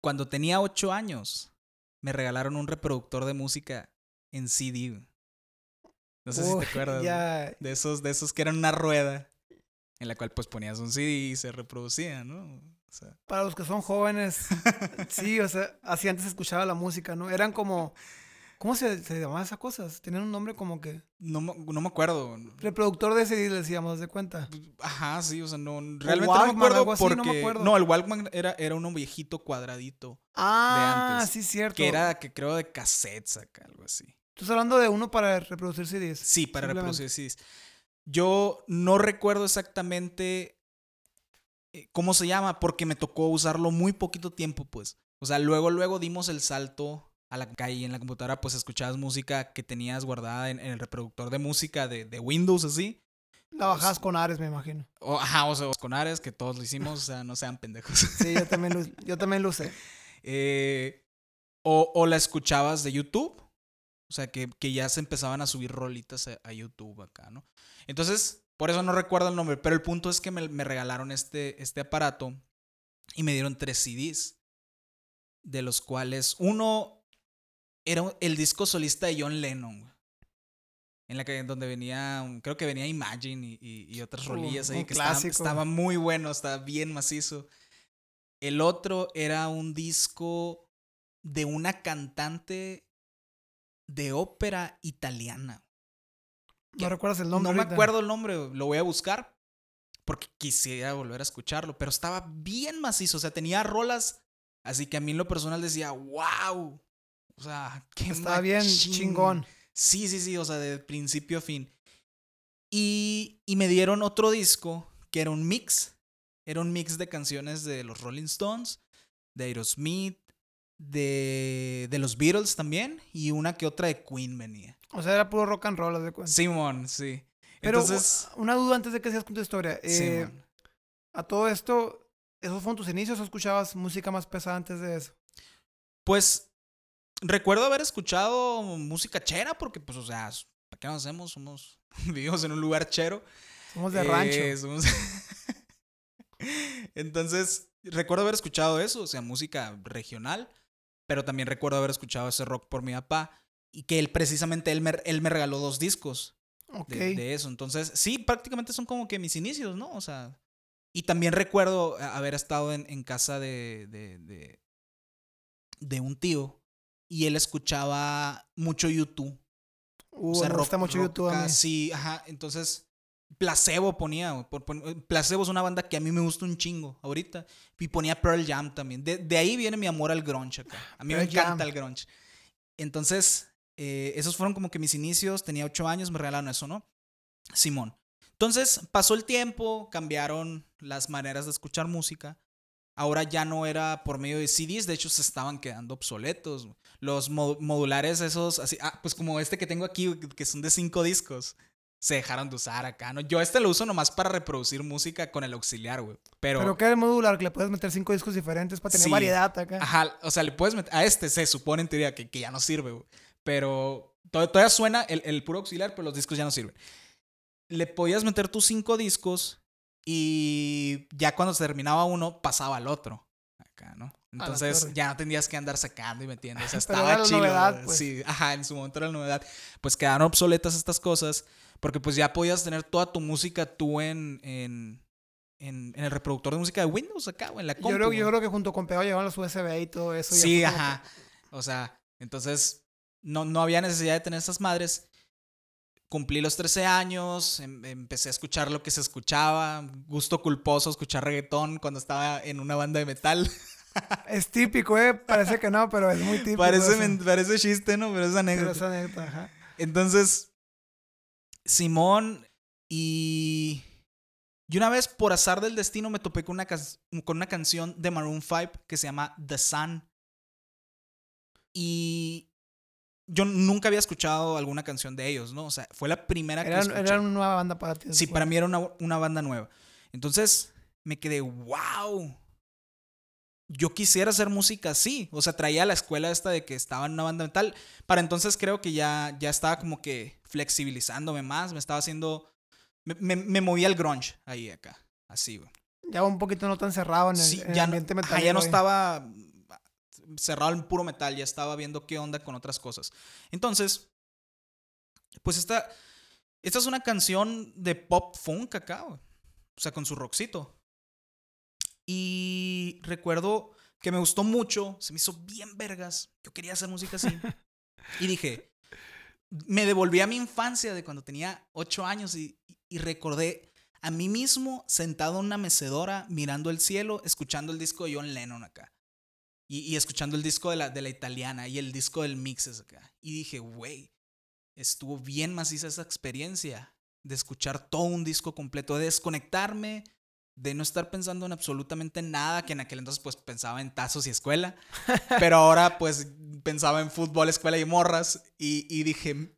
cuando tenía ocho años, me regalaron un reproductor de música en CD. No sé si te acuerdas. Ya, De esos, de esos que eran una rueda en la cual pues ponías un CD y se reproducía, ¿no? O sea, para los que son jóvenes, sí, o sea, así antes escuchaba la música, ¿no? Eran como, ¿cómo se, se llamaban esas cosas? Tenían un nombre como que, no, me- no me acuerdo. reproductor de CD, le decíamos, de cuenta. Ajá, sí, o sea, no, realmente no me acuerdo no me porque... acuerdo. el Walkman era, era uno viejito cuadradito, Ah, antes, sí, cierto. que era, que creo de cassettes acá, algo así. Tú estás hablando de uno para reproducir CDs. Sí, para reproducir CDs. Yo no recuerdo exactamente eh, cómo se llama porque me tocó usarlo muy poquito tiempo, pues. O sea, luego, luego dimos el salto a la calle en la computadora pues escuchabas música que tenías guardada en, en el reproductor de música de, de Windows, así. La bajabas con Ares, me imagino. O, ajá, o sea, con Ares, que todos lo hicimos, o sea, no sean pendejos. Sí, yo también lo, yo también lo usé. Eh, o, o la escuchabas de YouTube. O sea, que, que ya se empezaban a subir rolitas a, a YouTube acá, ¿no? Entonces, por eso no recuerdo el nombre, pero el punto es que me, me regalaron este, este aparato y me dieron tres CDs, de los cuales uno era el disco solista de John Lennon, güey. En la que donde venía, un- creo que venía Imagine y, y- y otras Uh, rolillas ahí que estaba, muy bueno, estaba bien macizo. El otro era un disco de una cantante de ópera italiana. No recuerdas el nombre. no me acuerdo el nombre, lo voy a buscar porque quisiera volver a escucharlo, pero estaba bien macizo, o sea, tenía rolas, así que a mí en lo personal decía, wow, o sea, qué Estaba bien machín". chingón. Sí, sí, sí, o sea, de principio a fin. Y, y me dieron otro disco que era un mix, era un mix de canciones de los Rolling Stones, de Aerosmith, de, de los Beatles también, y una que otra de Queen venía. O sea, era puro rock and roll, de cuenta. Simón, sí. Pero Entonces, una duda antes de que sigas con tu historia. Eh, Simón. a todo esto, ¿esos fueron tus inicios o escuchabas música más pesada antes de eso? Pues recuerdo haber escuchado música chera, porque, pues, o sea, ¿para qué nos hacemos? Somos, vivimos en un lugar chero. Somos de Eh, rancho. somos- Entonces, recuerdo haber escuchado eso, o sea, música regional, pero también recuerdo haber escuchado ese rock por mi papá y que él precisamente, él me, él me regaló dos discos de, de eso. Entonces, sí, prácticamente son como que mis inicios, ¿no? O sea, y también recuerdo a- haber estado en, en casa de, de, de, de un tío y él escuchaba mucho YouTube. Uh, O sea, me rock- gusta mucho rock YouTube a mí. Sí, ajá. Entonces, Placebo ponía. por- Placebo es una banda que a mí me gusta un chingo ahorita. Y ponía Pearl Jam también. De, de ahí viene mi amor al grunge acá. A mí me encanta Jam. el grunge. Entonces, eh, esos fueron como que mis inicios. Tenía ocho años, me regalaron eso, ¿no? Simón. Entonces, pasó el tiempo, cambiaron las maneras de escuchar música. Ahora ya no era por medio de CDs, de hecho se estaban quedando obsoletos. Los mo- modulares esos, así, ah, pues como este que tengo aquí, que son de cinco discos, se dejaron de usar acá, ¿no? Yo este lo uso nomás para reproducir música con el auxiliar, güey. Pero, Pero que es modular, que le puedes meter cinco discos diferentes para tener Sí. variedad acá. ajá, o sea, le puedes meter, a este se supone en teoría que, que ya no sirve, güey. Pero to- todavía suena el, el puro auxiliar, pero los discos ya no sirven. Le podías meter tus cinco discos y ya cuando se terminaba uno, pasaba al otro. Acá, ¿no? Entonces ya no tenías que andar sacando y metiendo. O sea, estaba era la chido. novedad, pues. Sí, ajá, en su momento era la novedad. Pues quedaron obsoletas estas cosas porque pues ya podías tener toda tu música tú en, en, en, en el reproductor de música de Windows acá, o en la compu. yo, creo, yo creo que junto con Peo llevaban los USB y todo eso. Sí, ajá. O sea, entonces no, no había necesidad de tener esas madres. Cumplí los 13 años, em- empecé a escuchar lo que se escuchaba, gusto culposo escuchar reggaetón cuando estaba en una banda de metal. Es típico, ¿eh? Parece que no, pero es muy típico. parece, chiste, ¿no? Pero es Pero anécdota. es anécdota, ajá. Entonces, Simón y... Y una vez, por azar del destino, me topé con una, con una canción de Maroon 5 que se llama The Sun. Y yo nunca había escuchado alguna canción de ellos, ¿no? O sea, fue la primera que Era, escuché. era una nueva banda para ti. Sí, para mí era una, una banda nueva. Entonces me quedé, wow. Yo quisiera hacer música así. O sea, traía a la escuela esta de que estaba en una banda metal. Para entonces creo que ya, ya estaba como que flexibilizándome más. Me estaba haciendo. Me, me, me movía el grunge ahí acá. Así, güey. Ya un poquito no tan cerrado en el, Sí, en el ya, no, ambiente ajá, metalero. ya no estaba cerrado en puro metal, ya estaba viendo qué onda con otras cosas. Entonces, pues esta, esta es una canción de pop funk acá, güey. O sea, con su rockcito. Y recuerdo que me gustó mucho, se me hizo bien vergas. Yo quería hacer música así. y dije, me devolví a mi infancia de cuando tenía ocho años y, y recordé a mí mismo sentado en una mecedora mirando el cielo, escuchando el disco de John Lennon acá. Y, y escuchando el disco de la, de la italiana y el disco del Mixes acá. Y dije, güey, estuvo bien maciza esa experiencia de escuchar todo un disco completo, de desconectarme, de no estar pensando en absolutamente nada, que en aquel entonces pues pensaba en tazos y escuela, pero ahora pues pensaba en fútbol, escuela y morras y, y dije,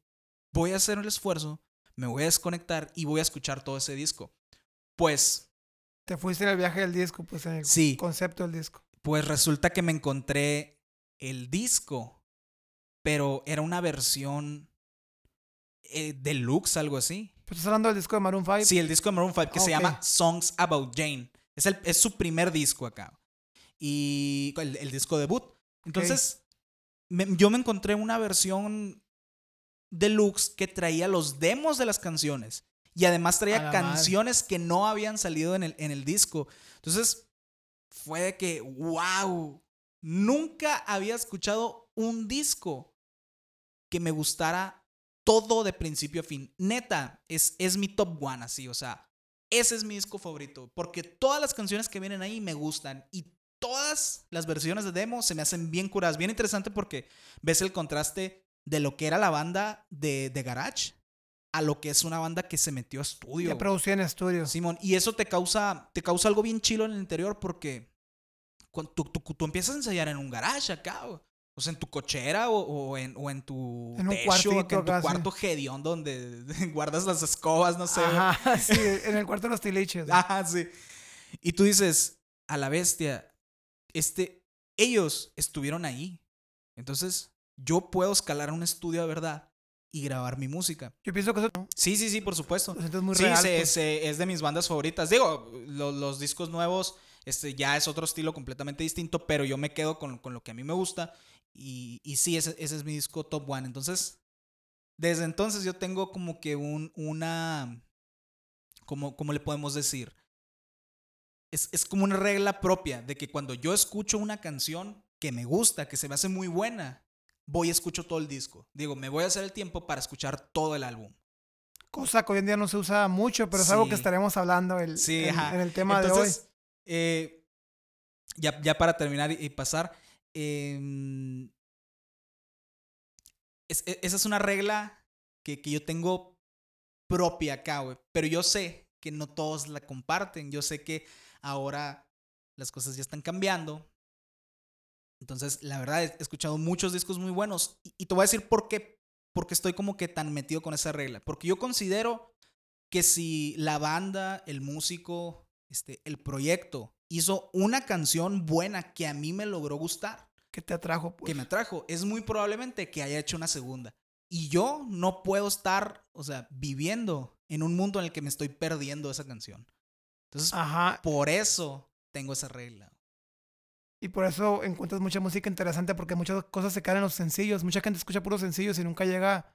voy a hacer el esfuerzo, me voy a desconectar y voy a escuchar todo ese disco. Pues Te fuiste en el viaje del disco, pues en el Sí. concepto del disco. Pues resulta que me encontré el disco, pero era una versión eh, deluxe, algo así. Estás hablando del disco de Maroon 5. Sí, el disco de Maroon 5 que Ah, se llama Songs About Jane. Es, el, es su primer disco acá. Y el, el disco debut. Entonces, me- yo me encontré una versión deluxe que traía los demos de las canciones. Y además traía madre. canciones que no habían salido en el, en el disco. Entonces, fue de que, wow, nunca había escuchado un disco que me gustara todo de principio a fin. Neta, es, es mi top one, así, o sea, ese es mi disco favorito, porque todas las canciones que vienen ahí me gustan y todas las versiones de demo se me hacen bien curadas, bien interesante porque ves el contraste de lo que era la banda de, de Garage a lo que es una banda que se metió a estudio. Ya producía en estudio. Simón, y eso te causa, te causa algo bien chilo en el interior porque cuando tú, tú- tú empiezas a ensayar en un garage acá, o, o sea, en tu cochera o, o en, o en tu En un techo, cuartito acá en tu cuarto donde guardas las escobas, no sé. Ajá, sí, en el cuarto de los tiliches. Ajá, sí. Y tú dices, a la bestia, este, ellos estuvieron ahí. Entonces, yo puedo escalar un estudio de verdad y grabar mi música. Yo pienso que eso Sí, sí, sí, por supuesto. sientes muy sí, real. se- pues. se- es de mis bandas favoritas. Digo, lo- los discos nuevos este, ya es otro estilo completamente distinto, pero yo me quedo con, con lo que a mí me gusta. Y, y sí, ese, ese es mi disco top one. Entonces, desde entonces yo tengo como que un, una, como, ¿cómo le podemos decir? Es, es como una regla propia de que cuando yo escucho una canción que me gusta, que se me hace muy buena, voy y escucho todo el disco. Digo, me voy a hacer el tiempo para escuchar todo el álbum. Cosa que hoy en día no se usa mucho, pero es algo que estaremos hablando el- Sí, en, el tema de hoy. Eh, ya, ya para terminar y, pasar, em, es- e- esa es una regla que, que yo tengo propia acá, güey. Pero yo sé que no todos la comparten. Yo sé que ahora las cosas ya están cambiando. Entonces, la verdad, he escuchado muchos discos muy buenos. Y, y te voy a decir por qué, porque estoy como que tan metido con esa regla. Porque yo considero que si la banda, el músico, este, el proyecto hizo una canción buena que a mí me logró gustar, que te atrajo, pues. que me atrajo, es muy probablemente que haya hecho una segunda. Y yo no puedo estar, o sea, viviendo en un mundo en el que me estoy perdiendo esa canción. Entonces, Ajá. por eso tengo esa regla. Y por eso encuentras mucha música interesante porque muchas cosas se quedan en los sencillos. Mucha gente escucha puros sencillos y nunca llega.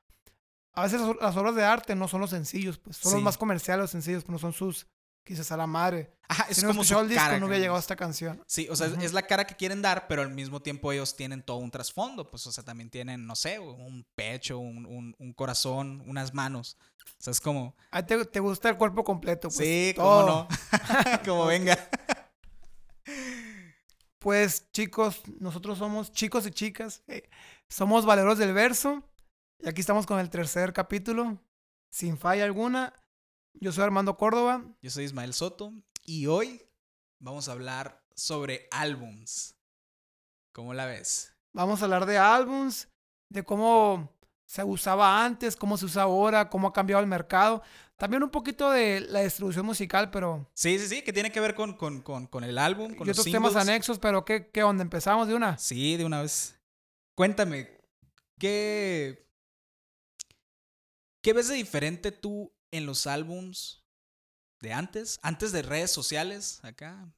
A veces las, obras de arte no son los sencillos, pues son los Sí. más comerciales los sencillos, pero no son sus. Quizás a la madre. Ajá, es si no como su el disco, cara, no hubiera llegado a esta canción. Sí, o sea, es- Ujú. es la cara que quieren dar, pero al mismo tiempo ellos tienen todo un trasfondo. Pues, o sea, también tienen, no sé, un pecho, un, un- un corazón, unas manos. O sea, es como, A ti te, te gusta el cuerpo completo, pues. sí, cómo todo. no. como venga. Pues chicos, nosotros somos chicos y chicas. eh, somos Valeros del Verso. Y aquí estamos con el tercer capítulo. Sin falla alguna. Yo soy Armando Córdoba. Yo soy Ismael Soto y hoy vamos a hablar sobre álbums. ¿Cómo la ves? Vamos a hablar de álbums, de cómo se usaba antes, cómo se usa ahora, cómo ha cambiado el mercado. También un poquito de la distribución musical, pero... Sí, sí, sí, que tiene que ver con, con, con, con el álbum, con y los otros temas anexos, pero ¿qué, ¿qué onda? ¿Empezamos de una? Sí, de una vez. Cuéntame, ¿qué, ¿qué ves de diferente tú en los álbums de antes? Antes de redes sociales, acá.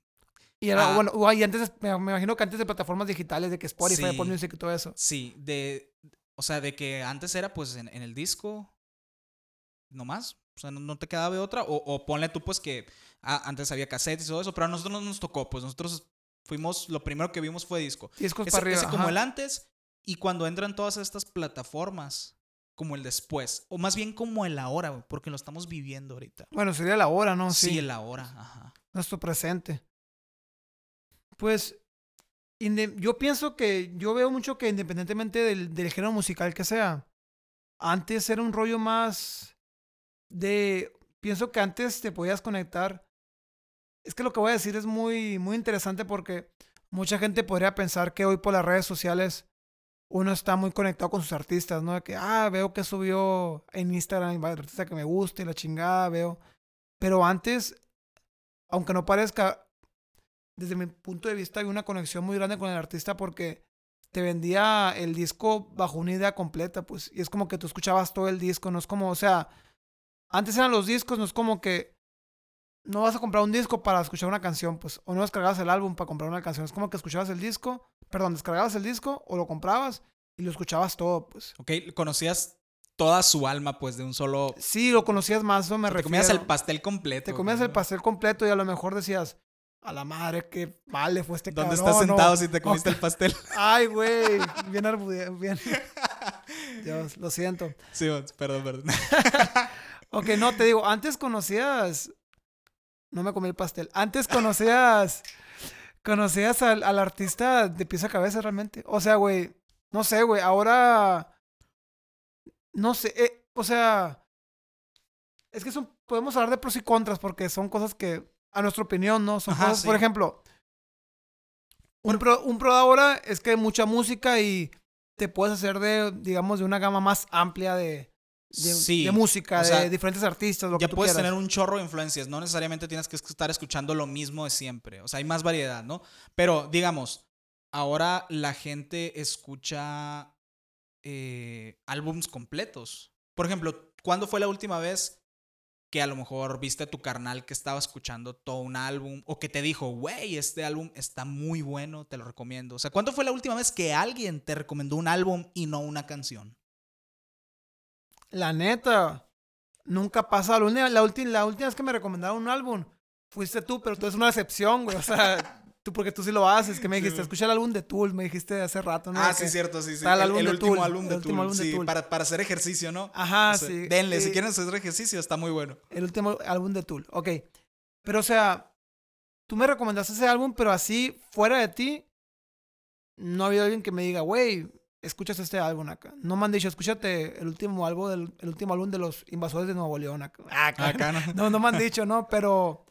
Y, era, Ah. bueno, y antes, me, imagino que antes de plataformas digitales, de que Spotify, Sí. Apple Music y todo eso. Sí, de. O sea, de que antes era pues en, en el disco. No más. O sea, no, no te quedaba de otra. O, o ponle tú, pues que ah, antes había cassettes y todo eso. Pero a nosotros no nos tocó. Pues nosotros fuimos. Lo primero que vimos fue disco. Discos Ese, para arriba. ese como el antes. Y cuando entran todas estas plataformas. Como el después. O más bien como el ahora, Porque lo estamos viviendo ahorita. Bueno, sería la hora, ¿no? Sí, Sí, el ahora. Ajá. nuestro presente. Pues, yo pienso que, yo veo mucho que independientemente del, del género musical que sea, antes era un rollo más de, pienso que antes te podías conectar. Es que lo que voy a decir es muy, muy interesante porque mucha gente podría pensar que hoy por las redes sociales uno está muy conectado con sus artistas, ¿no? De que, ah, veo que subió en Instagram el artista que me gusta y la chingada, veo. Pero antes, aunque no parezca, desde mi punto de vista hay una conexión muy grande con el artista porque te vendía el disco bajo una idea completa, pues. Y es como que tú escuchabas todo el disco, no es como, o sea, antes eran los discos, no es como que no vas a comprar un disco para escuchar una canción, pues, o no descargabas el álbum para comprar una canción, es como que escuchabas el disco, perdón, descargabas el disco o lo comprabas y lo escuchabas todo, pues. Ok, conocías toda su alma, pues, de un solo. Sí, lo conocías más, eso me Te refiero. comías el pastel completo. Te comías el ¿no? pastel completo y a lo mejor decías, a la madre, qué vale fue este ¿Dónde cabrón. estás no". sentado si te comiste el pastel? Ay, güey, bien arbudeado, bien. Dios, lo siento. Sí, perdón, perdón. Ok, no, te digo, antes conocías... No me comí el pastel. Antes conocías... Conocías al, al artista de pies a cabeza realmente. O sea, güey, no sé, güey, ahora... No sé, eh, o sea... Es que son, podemos hablar de pros y contras porque son cosas que, a nuestra opinión, ¿no? Son Ajá, cosas, por ejemplo, un pro, un pro de ahora es que hay mucha música y te puedes hacer de, digamos, de una gama más amplia de, de, sí. de música, o de diferentes artistas, lo ya que tú puedes quieras. tener un chorro de influencias. No necesariamente tienes que estar escuchando lo mismo de siempre. O sea, hay más variedad, ¿no? Pero, digamos, ahora la gente escucha eh, álbums completos. Por ejemplo, ¿cuándo fue la última vez que a lo mejor viste a tu carnal que estaba escuchando todo un álbum o que te dijo, güey, este álbum está muy bueno, te lo recomiendo? O sea, ¿cuándo fue la última vez que alguien te recomendó un álbum y no una canción? La neta, nunca pasa. La, última- la, ulti- la última vez que me recomendaron un álbum fuiste tú, pero tú es una excepción, güey. O sea, tú porque tú sí lo haces. Que me Sí, dijiste, escucha el álbum de Tool, me dijiste hace rato, ¿no? ah, sí, cierto, sí, sí. el álbum de último Tool, álbum el de último Tool, álbum de sí, Tool. Para, para hacer ejercicio, ¿no? Ajá, O sea, sí. Denle, si quieren hacer ejercicio, está muy bueno. El último álbum de Tool, ok. Pero, o sea, tú me recomendaste ese álbum, pero así, fuera de ti, no ha habido alguien que me diga, güey, escuchas este álbum acá. No me han dicho, escúchate el último álbum, del, el último álbum de los invasores de Nuevo León acá. Acá. Acá, ¿no? No, no me han dicho, ¿no? Pero,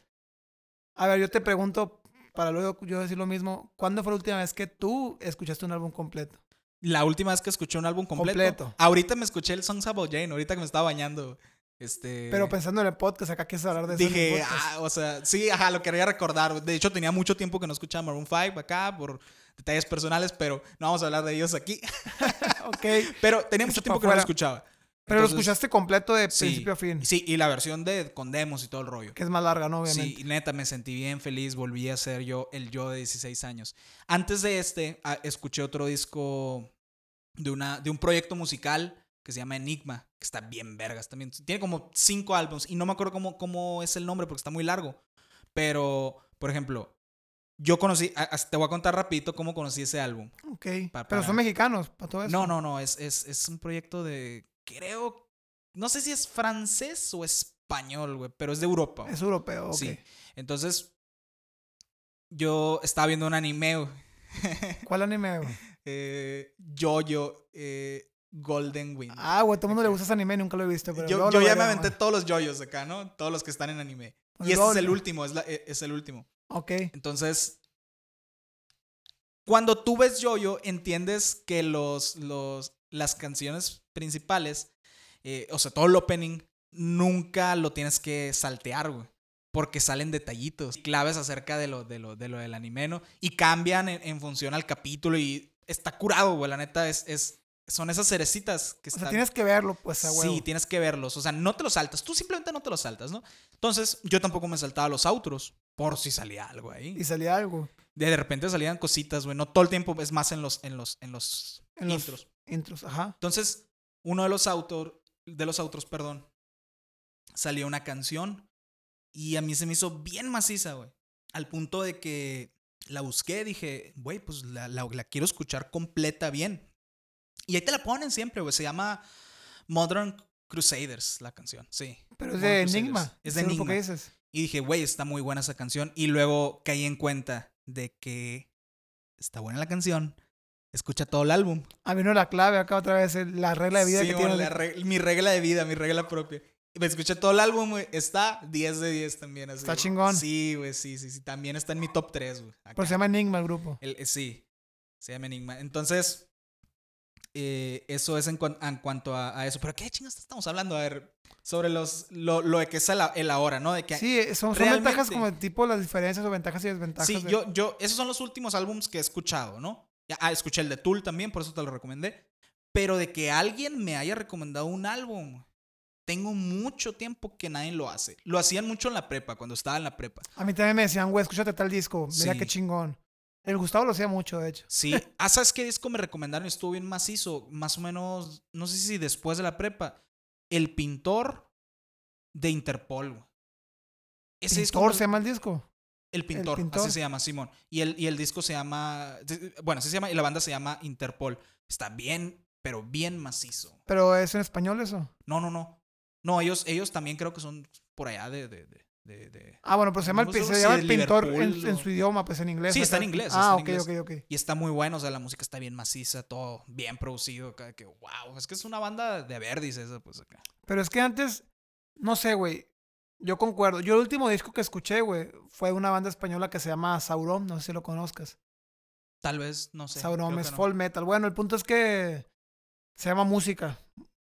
a ver, yo te pregunto, para luego yo decir lo mismo, ¿cuándo fue la última vez que tú escuchaste un álbum completo? La última vez que escuché un álbum completo. Completo. Ahorita me escuché el Songs About Jane, ahorita que me estaba bañando. Este. Pero pensando en el podcast, acá quieres hablar de el Dije, ah, o sea, sí, ajá, lo quería recordar. De hecho, tenía mucho tiempo que no escuchaba Maroon 5 acá por detalles personales, pero no vamos a hablar de ellos aquí. ok. Pero tenía mucho tiempo que no lo escuchaba. Pero lo escuchaste completo de sí, principio a fin. Sí, y la versión de con demos y todo el rollo. Que es más larga, ¿no? Obviamente. Sí, neta, me sentí bien feliz. Volví a ser yo, el yo de 16 años. Antes de este, escuché otro disco de, una, de un proyecto musical que se llama Enigma, que está bien vergas también. Tiene como cinco álbumes y no me acuerdo cómo, cómo es el nombre porque está muy largo. Pero, por ejemplo, yo conocí, te voy a contar rapidito cómo conocí ese álbum. Ok. Pa- Pero son mexicanos, para todo eso. No, no, no, es, es, es un proyecto de, creo, no sé si es francés o español, güey, pero es de Europa. Es europeo, ok. Sí. Entonces, yo estaba viendo un anime, güey. ¿Cuál anime, güey? eh, Jojo eh, Golden Wind. Ah, güey, todo el mundo le gusta ese anime, nunca lo he visto. Pero yo yo ya me aventé todos los yoyos acá, ¿no? Todos los que están en anime. Pues Y este es el último, es, la- es el último. Ok. Entonces, cuando tú ves Jojo, entiendes que los, los, las canciones principales, eh, o sea, todo el opening, nunca lo tienes que saltear, güey. Porque salen detallitos, claves acerca de lo, de lo, de lo del anime, ¿no? Y cambian en, en función al capítulo y está curado, güey. La neta, es, es, son esas cerecitas que O están... sea, tienes que verlo, pues, a huevo. Sí, tienes que verlos. O sea, no te los saltas. Tú simplemente no te los saltas, ¿no? Entonces, yo tampoco me saltaba los outros. Por si salía algo ahí. Y salía algo. De, de repente salían cositas, güey. No todo el tiempo, es más en los, en los, en los En los- intros. Intros, ajá. Entonces, uno de los autor, de los autos, perdón, salió una canción y a mí se me hizo bien maciza, güey. Al punto de que la busqué, dije, güey, pues la, la- la quiero escuchar completa bien. Y ahí te la ponen siempre, güey. Se llama Modern Crusaders, la canción, sí. Pero es Modern de Crusaders. Enigma. Es de Enigma. que dices. Y dije, güey, está muy buena esa canción. Y luego caí en cuenta de que está buena la canción. Escucha todo el álbum. Ah, vino la clave acá otra vez, el- la regla de vida Sí, que bueno, tiene. la mi regla de vida, mi regla propia. Y Me escuché todo el álbum, güey. Está 10 de 10 también. Así, Está chingón. Sí, güey, sí, sí, sí. También está en mi top 3, güey. Pero se llama Enigma el grupo. El- eh, sí, se llama Enigma. Entonces, eh, eso es en, cuan- en cuanto a, a eso. Pero ¿qué chingas estamos hablando? A ver, sobre los, lo, lo de que es el, el ahora, ¿no? De que, Sí, eh, son, son ventajas como de tipo las diferencias o ventajas y desventajas. Sí, de- yo, yo, esos son los últimos álbums que he escuchado, ¿no? Ya, ah, escuché el de Tool también, por eso te lo recomendé. Pero de que alguien me haya recomendado un álbum, tengo mucho tiempo que nadie lo hace. Lo hacían mucho en la prepa, cuando estaba en la prepa. A mí también me decían, güey, escúchate tal disco. Mira Sí. qué chingón. El Gustavo lo hacía mucho, de hecho. Sí. Ah, ¿sabes qué disco me recomendaron? Estuvo bien macizo. Más o menos, no sé si después de la prepa. El pintor de Interpol. güey. Ese Pintor se llama el disco. El pintor, Pintor. así se llama, Simón. Y el, y el disco se llama. Bueno, así se llama. Y la banda se llama Interpol. Está bien, pero bien macizo. Pero es en español eso. No, no, no. No, ellos, ellos también creo que son por allá de. de, de, de- de- Ah, bueno, pero se llama el, se llama el pintor en, su idioma, pues en inglés. Sí, está en inglés, Ah, está ok, en ok, inglés. ok. Y está muy bueno, o sea, la música está bien maciza, todo bien producido. acá, Que wow, es que es una banda de verdis esa, pues acá. Pero es que antes, no sé, güey. Yo concuerdo. Yo el último disco que escuché, güey, fue una banda española que se llama Sauron. No sé si lo conozcas. Tal vez, no sé. Sauron es no. folk metal. Bueno, el punto es que se llama música.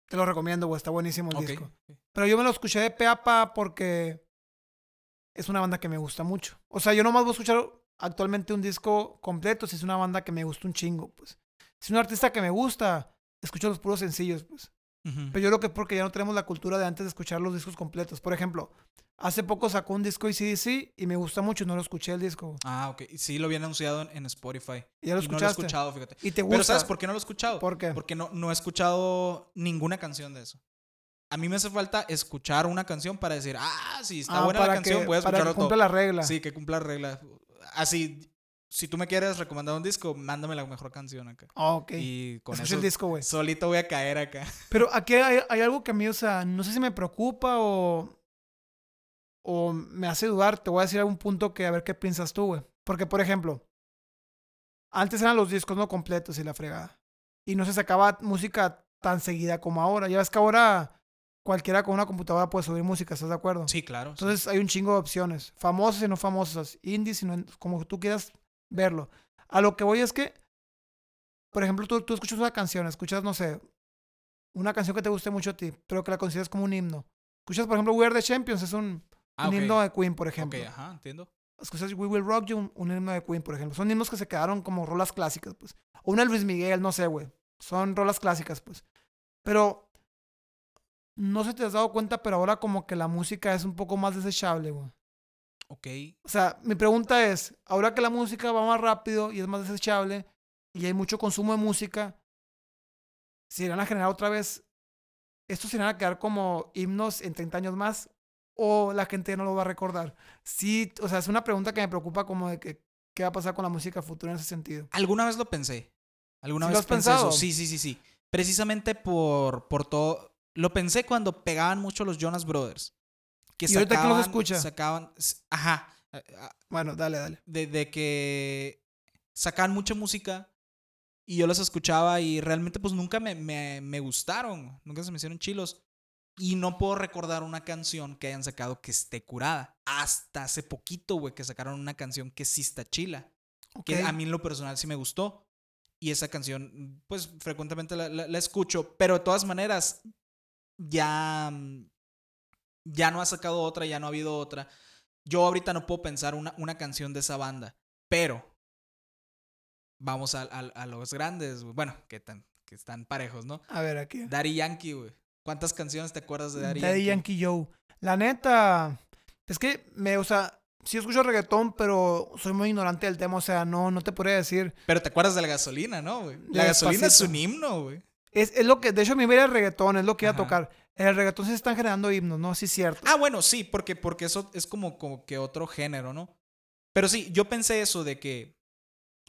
Te lo recomiendo, güey. Está buenísimo el Ok. disco. Pero yo me lo escuché de pe a pa porque es una banda que me gusta mucho. O sea, yo nomás voy a escuchar actualmente un disco completo si es una banda que me gusta un chingo, pues. Si es un artista que me gusta, escucho los puros sencillos, pues. Pero yo creo que es porque ya no tenemos la cultura de antes de escuchar los discos completos. Por ejemplo, hace poco sacó un disco ICDC y me gusta mucho, no lo escuché el disco. Ah, ok. Sí, lo habían anunciado en, Spotify. ¿Y ya lo y no lo he escuchado, fíjate. ¿Y te gusta? Pero ¿sabes por qué no lo he escuchado? ¿Por qué? Porque no, no he escuchado ninguna canción de eso. A mí me hace falta escuchar una canción para decir, ah, sí, está Ah, buena la canción, que, voy a para que escucharlo cumpla todo. la regla. Sí, que cumpla la regla. Así, si tú me quieres recomendar un disco, mándame la mejor canción acá. Ah, ok. Y con Escucha eso el disco, güey. solito voy a caer acá. Pero aquí hay, hay algo que a mí, o sea, no sé si me preocupa o, o me hace dudar. Te voy a decir algún punto que a ver qué piensas tú, güey. Porque, por ejemplo, antes eran los discos no completos y la fregada. Y no se sacaba música tan seguida como ahora. Ya ves que ahora cualquiera con una computadora puede subir música, ¿estás de acuerdo? Sí, claro. sí. Entonces hay un chingo de opciones. Famosas y no famosas. Indies y no, como tú quieras verlo. A lo que voy es que, por ejemplo, tú, tú escuchas una canción, escuchas, no sé, una canción que te guste mucho a ti, pero que la consideras como un himno. Escuchas, por ejemplo, We Are the Champions, es un, Ah, un ok. himno de Queen, por ejemplo. Ok, ajá, entiendo. Escuchas We Will Rock You, un, un himno de Queen, por ejemplo. Son himnos que se quedaron como rolas clásicas, pues. O una Luis Miguel, no sé, güey. Son rolas clásicas, pues. Pero no se te has dado cuenta, pero ahora como que la música es un poco más desechable, güey. Ok. O sea, mi pregunta es, ahora que la música va más rápido y es más desechable y hay mucho consumo de música, ¿se irán a generar otra vez, estos se irán a quedar como himnos en 30 años más o la gente no lo va a recordar? Sí, o sea, es una pregunta que me preocupa como de que, qué va a pasar con la música futura en ese sentido. Alguna vez lo pensé. Alguna ¿Sí vez lo has pensé pensado? eso. Sí, sí, sí, sí. Precisamente por, por todo. Lo pensé cuando pegaban mucho los Jonas Brothers. Que ¿Y ahorita quién los sacaban- escucha? Sacaban. Ajá. Bueno, dale, dale. De, de que sacaban mucha música y yo los escuchaba y realmente pues nunca me, me, me gustaron. Nunca se me hicieron chilos. Y no puedo recordar una canción que hayan sacado que esté curada. Hasta hace poquito, güey, que sacaron una canción que sí está chila que a mí en lo personal sí me gustó. Y esa canción, pues frecuentemente la, la- la escucho, pero de todas maneras, ya, mm, ya no ha sacado otra, ya no ha habido otra. Yo ahorita no puedo pensar una, una canción de esa banda, pero vamos a, a- a los grandes, bueno, que, tan, que están parejos, ¿no? A ver, aquí. Daddy Yankee, güey. ¿Cuántas canciones te acuerdas de Daddy, Daddy Yankee? Yankee Joe. La neta, es que me, o sea, sí escucho reggaetón, pero soy muy ignorante del tema, o sea, no, no te podría decir. Pero te acuerdas de la gasolina, ¿no, güey? La gasolina es un himno, güey. Es, es, lo que, de hecho, mi mira el reggaetón, es lo que iba a tocar. En el reggaetón se están generando himnos, ¿no? Sí, cierto. Ah, bueno, sí, porque, porque eso es como, como que otro género, ¿no? Pero sí, yo pensé eso de que,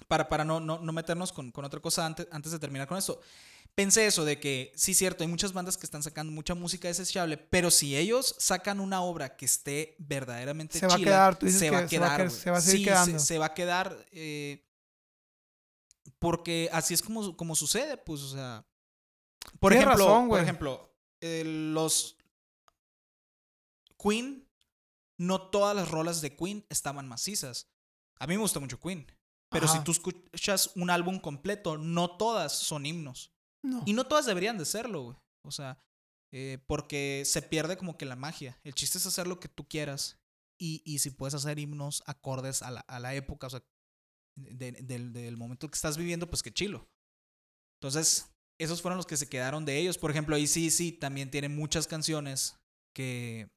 para, para no, no, no meternos con, con, otra cosa antes, antes de terminar con esto, pensé eso de que, sí, cierto, hay muchas bandas que están sacando mucha música desechable, pero si ellos sacan una obra que esté verdaderamente se va a quedar, tú se, que va a quedar, se va a, seguir quedando. Se, se, va a quedar, eh, porque así es como, como sucede, pues, o sea, por Tienes ejemplo, razón, por ejemplo, eh, los Queen, no todas las rolas de Queen estaban macizas. A mí me gusta mucho Queen. Pero Ajá. si tú escuchas un álbum completo, no todas son himnos. No. Y no todas deberían de serlo, güey. O sea, eh, porque se pierde como que la magia. El chiste es hacer lo que tú quieras. Y, y si puedes hacer himnos acordes a la, a la época, o sea, de- del, del momento que estás viviendo, pues qué chilo. Entonces, esos fueron los que se quedaron de ellos. Por ejemplo, sí también tiene muchas canciones que...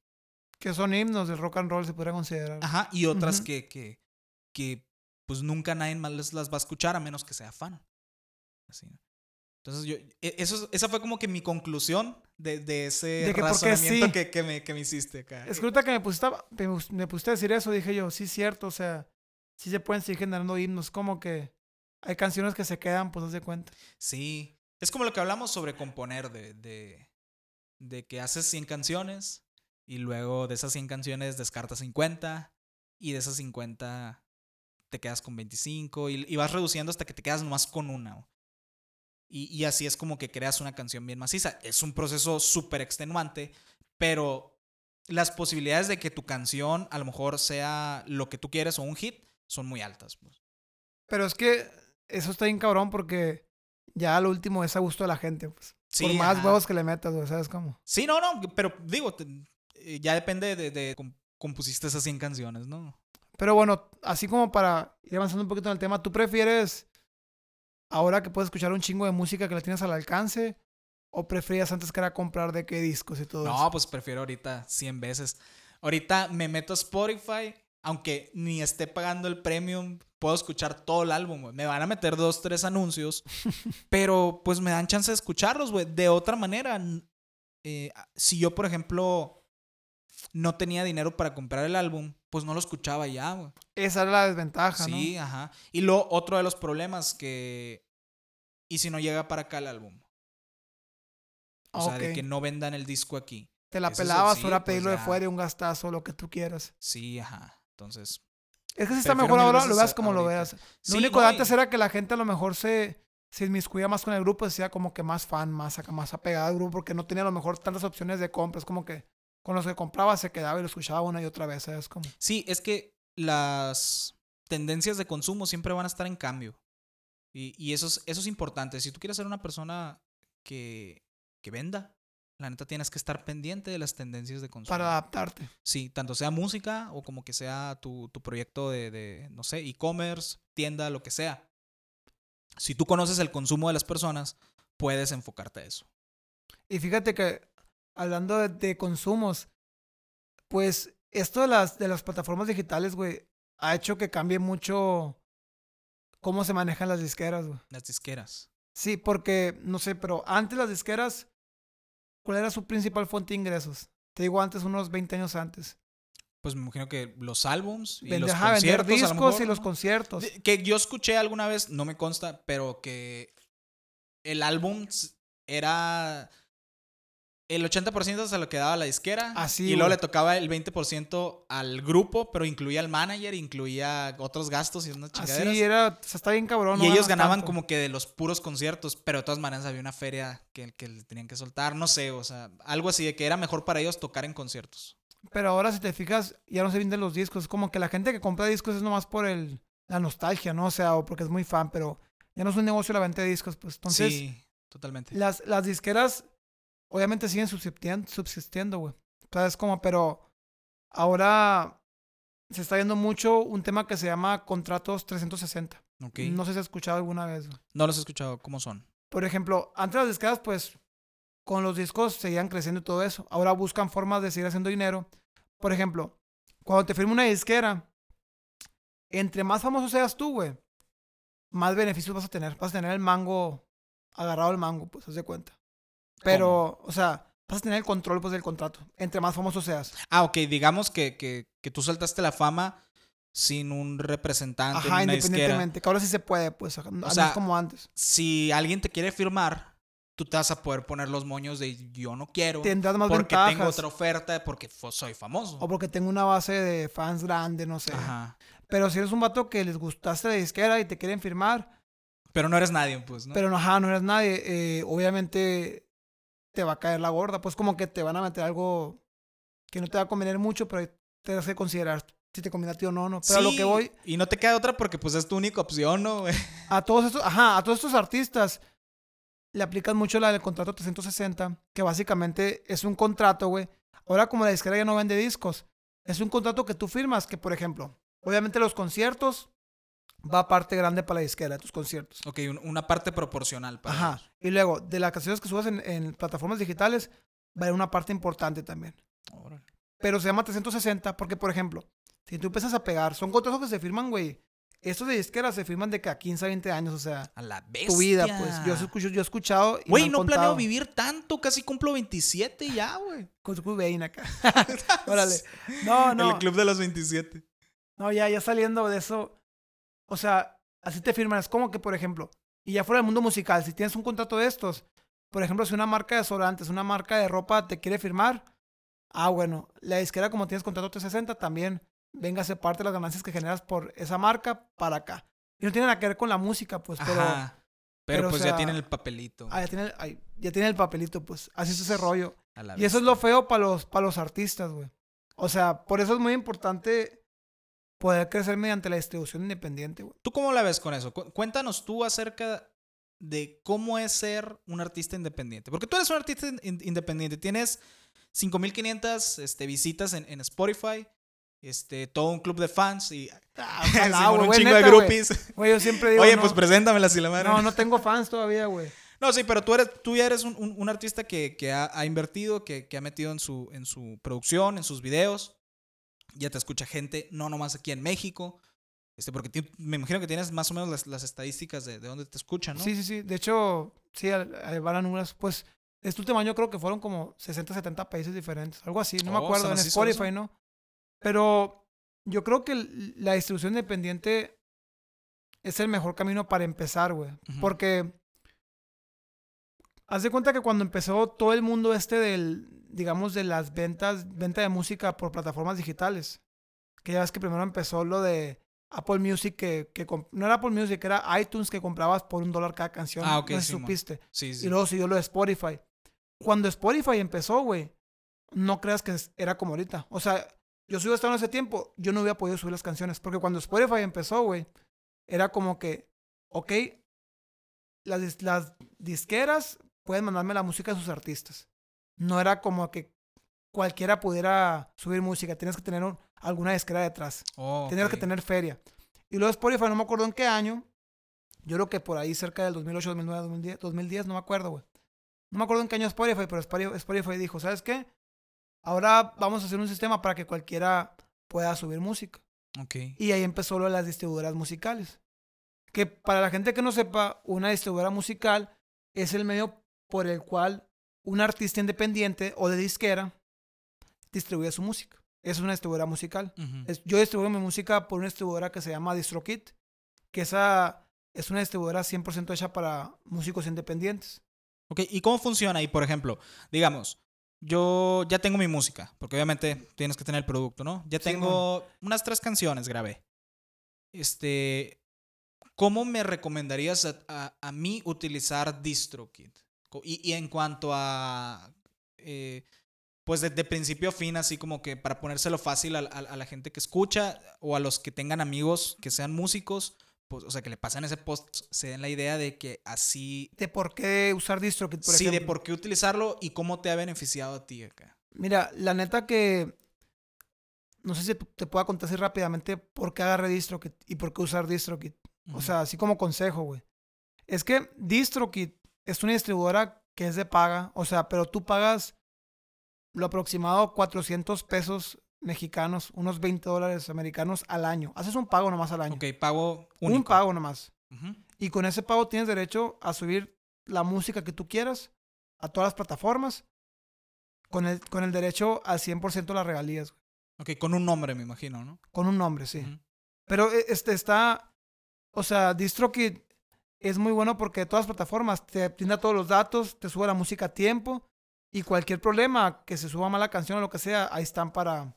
Que son himnos del rock and roll, se podría considerar. Ajá, y otras que, que, que pues nunca nadie más las va a escuchar a menos que sea fan. Así. ¿no? Entonces yo, e- eso, esa fue como que mi conclusión de, de ese De que razonamiento sí. que, que, me, que me hiciste acá. Es que me pusiste, a- me pus- me pusiste a decir eso, dije yo, sí, cierto, o sea, sí se pueden seguir generando himnos, como que hay canciones que se quedan, pues haz de cuenta. Sí, es como lo que hablamos sobre componer, de, de, de que haces 100 canciones y luego de esas 100 canciones descartas 50 y de esas 50 te quedas con 25 y, vas reduciendo hasta que te quedas nomás con una. y así es como que creas una canción bien maciza. Es un proceso súper extenuante, pero las posibilidades de que tu canción a lo mejor sea lo que tú quieres o un hit son muy altas. Pues. Pero es que eso está bien cabrón porque ya lo último es a gusto de la gente, pues. Sí, Por más ajá. huevos que le metas, güey, ¿sabes cómo? Sí, no, no, pero digo, eh, ya depende de, de compusiste esas 100 canciones, ¿no? Pero bueno, así como para ir avanzando un poquito en el tema, ¿tú prefieres ahora que puedes escuchar un chingo de música que la tienes al alcance? ¿O preferías antes que era comprar de qué discos y todo No, eso? pues prefiero ahorita 100 veces. Ahorita me meto a Spotify, aunque ni esté pagando el premium, puedo escuchar todo el álbum, güey. Me van a meter dos, tres anuncios, pero pues me dan chance de escucharlos, güey. De otra manera, eh, si yo, por ejemplo, no tenía dinero para comprar el álbum, pues no lo escuchaba ya, güey. Esa era la desventaja, Sí, ¿no? ajá. Y lo otro de los problemas que... ¿Y si no llega para acá el álbum? O sea, de que no vendan el disco aquí. Te la pelabas, sí, ahora pues pedirlo de fuera y un gastazo, lo que tú quieras. Sí, ajá. Entonces... Es que si está mejor ahora, lo veas como lo veas. Lo único no, de antes y- era que la gente a lo mejor se, se inmiscuía más con el grupo, decía como que más fan, más más apegada al grupo, porque no tenía a lo mejor tantas opciones de compra. Es como que con los que compraba se quedaba y lo escuchaba una y otra vez, ¿sabes? Como... Sí, es que las tendencias de consumo siempre van a estar en cambio. Y, y eso, es, eso es importante. Si tú quieres ser una persona que, que venda, la neta tienes que estar pendiente de las tendencias de consumo. Para adaptarte. Sí, tanto sea música o como que sea tu, tu proyecto de, de, no sé, e-commerce, tienda, lo que sea. Si tú conoces el consumo de las personas, puedes enfocarte a eso. Y fíjate que hablando de, de consumos, pues esto de las, de las plataformas digitales, güey, ha hecho que cambie mucho cómo se manejan las disqueras, güey. Las disqueras. Sí, porque, no sé, pero antes las disqueras, ¿cuál era su principal fuente de ingresos? Te digo antes, unos 20 años antes. Pues me imagino que los álbums y Vende- los ajá, vender conciertos. a lo discos mejor, y los conciertos. Que yo escuché alguna vez, no me consta, pero que el álbum era. El 80% se lo quedaba a la disquera. Así, y luego güey. le tocaba el 20% al grupo, pero incluía al manager, incluía otros gastos y unas chingaderas. Así era, o sea, está bien cabrón. no y ellos ganaban tanto. como que de los puros conciertos, pero de todas maneras había una feria que, que le tenían que soltar, no sé, o sea, algo así de que era mejor para ellos tocar en conciertos. Pero ahora, si te fijas, ya no se venden los discos. Es como que la gente que compra discos es nomás por el, la nostalgia, ¿no? O sea, o porque es muy fan, pero ya no es un negocio la venta de discos, pues. Entonces, sí, totalmente. las, las disqueras obviamente siguen subsistiendo, subsistiendo, güey. O sea, es como, pero ahora se está viendo mucho un tema que se llama contratos 360. Ok. No sé si has escuchado alguna vez. güey. No los he escuchado, ¿cómo son? Por ejemplo, antes las disqueras, pues, con los discos seguían creciendo y todo eso. Ahora buscan formas de seguir haciendo dinero. Por ejemplo, cuando te firma una disquera, entre más famoso seas tú, güey, más beneficios vas a tener. Vas a tener el mango, agarrado el mango, pues, haz de cuenta. Pero, o sea, vas a tener el control, pues, del contrato. Entre más famoso seas. Ah, ok, digamos que, que, que tú saltaste la fama sin un representante. Ajá, en una disquera. independientemente. Que ahora sí se puede, pues, no sea, es como antes. Si alguien te quiere firmar, tú te vas a poder poner los moños de yo no quiero. Tendrás más porque ventajas. tengo otra oferta, porque soy famoso. O porque tengo una base de fans grande, no sé. Ajá. Pero si eres un vato que les gustaste la disquera y te quieren firmar, Pero no eres nadie, pues, ¿no? pero no, ajá, no eres nadie, eh, obviamente te va a caer la gorda. Pues como que te van a meter algo que no te va a convenir mucho, pero te das que considerar si te conviene a ti o no, no. Pero a lo Sí, que voy, Y no te queda otra porque, pues, es tu única opción, ¿no? a todos estos, ajá, a todos estos artistas le aplican mucho la del contrato 360, que básicamente es un contrato, güey. Ahora como la disquera ya no vende discos, es un contrato que tú firmas, que por ejemplo, obviamente los conciertos va parte grande para la disquera de tus conciertos. Ok, un- una parte proporcional para Ajá. ellos. Y luego, de las canciones que subas en, en plataformas digitales, va a haber una parte importante también. Órale. Pero se llama 360 porque, por ejemplo, si tú empiezas a pegar, son contratos que se firman, güey. Estos de disquera se firman de que a 15 a 20 años, o sea, A la vez. tu vida, pues. Yo, escucho, yo he escuchado. Güey, no planeo vivir tanto, casi cumplo 27 y ya, güey. Con su Cobain acá. Órale. No, no. El club de los 27. No, ya, ya saliendo de eso. O sea, así te firman. Es como que, por ejemplo, y ya fuera del mundo musical, si tienes un contrato de estos, por ejemplo, si una marca de desodorantes, una marca de ropa te quiere firmar, ah, bueno, la disquera, como tienes contrato 360, también véngase parte de las ganancias que generas por esa marca para acá. Y no tiene nada que ver con la música, pues, pero. Ajá. Pero, pero, o pues sea, ya tienen el papelito. Ah, ya tiene, ay, ya tiene el papelito, pues. Así es ese rollo. Y eso es lo feo para los, para los artistas, güey. O sea, por eso es muy importante poder crecer mediante la distribución independiente, güey. ¿Tú cómo la ves con eso? Cu- Cuéntanos tú acerca de cómo es ser un artista independiente. Porque tú eres un artista in- independiente. Tienes 5.500 este, visitas en, en Spotify. Este, todo un club de fans y Ah, ojalá, un chingo de neta, groupies. Güey, yo siempre digo. Oye, no, pues preséntamela si la madre. No, no tengo fans todavía, güey. No, sí, pero tú, eres, tú ya eres un, un- un artista que, que ha, ha invertido, que, que ha metido en su, en su producción, en sus videos. Ya te escucha gente, no nomás aquí en México. Este, porque me imagino que tienes más o menos las, las estadísticas de, de dónde te escuchan, ¿no? Sí, sí, sí. De hecho, sí, van números, pues. Este último año creo que fueron como 60, 70 países diferentes. Algo así, no me Oh, acuerdo. ¿tan En? Spotify, ¿no? Pero yo creo que la distribución independiente es el mejor camino para empezar, güey. Porque haz de cuenta que cuando empezó todo el mundo este del, digamos, de las ventas, venta de música por plataformas digitales, que ya ves que primero empezó lo de Apple Music, que, que no era Apple Music, era iTunes que comprabas por un dólar cada canción. Ah, ok, no sé si Simón. supiste. Sí, sí. Y luego siguió lo de Spotify. Cuando Spotify empezó, güey, no creas que era como ahorita. O sea, yo subí hasta en ese tiempo, yo no hubiera podido subir las canciones. Porque cuando Spotify empezó, güey, era como que, ok, las, las disqueras pueden mandarme la música de sus artistas. No era como que cualquiera pudiera subir música. Tienes que tener un- alguna disquera detrás. Oh, Tenías que tener feria. Y luego Spotify, no me acuerdo en qué año. Yo creo que por ahí cerca del 2008, 2009, 2010, 2010 no me acuerdo, güey. No me acuerdo en qué año Spotify, pero Spotify, Spotify dijo, ¿sabes qué? Ahora vamos a hacer un sistema para que cualquiera pueda subir música. Ok. Y ahí empezó lo de las distribuidoras musicales. Que para la gente que no sepa, una distribuidora musical es el medio por el cual un artista independiente o de disquera distribuye su música. Es una distribuidora musical. Es- yo distribuyo mi música por una distribuidora que se llama DistroKid, que esa es una distribuidora 100% hecha para músicos independientes. Ok, ¿y cómo funciona? Y por ejemplo, digamos, yo ya tengo mi música, porque obviamente tienes que tener el producto, ¿no? Ya Sí, tengo unas tres canciones, grabé. Este, ¿cómo me recomendarías a, a- a mí utilizar DistroKid? Y, y en cuanto a, eh, pues de, de principio a fin, así como que para ponérselo fácil a, a- a la gente que escucha o a los que tengan amigos que sean músicos, pues, o sea, que le pasen ese post, se den la idea de que así De por qué usar DistroKid, por sí, ejemplo. de por qué utilizarlo y cómo te ha beneficiado a ti acá. Mira, la neta que... No sé si te pueda contar así rápidamente por qué agarré DistroKid y por qué usar DistroKid. O Ujú. sea, así como consejo, güey. Es que DistroKid es una distribuidora que es de paga. O sea, pero tú pagas lo aproximado 400 pesos mexicanos, unos 20 dólares americanos al año. Haces un pago nomás al año. Ok, pago único. Un pago nomás. Ujú. Y con ese pago tienes derecho a subir la música que tú quieras a todas las plataformas. Con el, con el derecho al 100% de las regalías. Ok, con un nombre, me imagino, ¿no? Con un nombre, sí. Pero eh, este está. O sea, DistroKid es muy bueno porque todas las plataformas te brinda todos los datos, te sube la música a tiempo. Y cualquier problema, que se suba mala canción o lo que sea, ahí están para,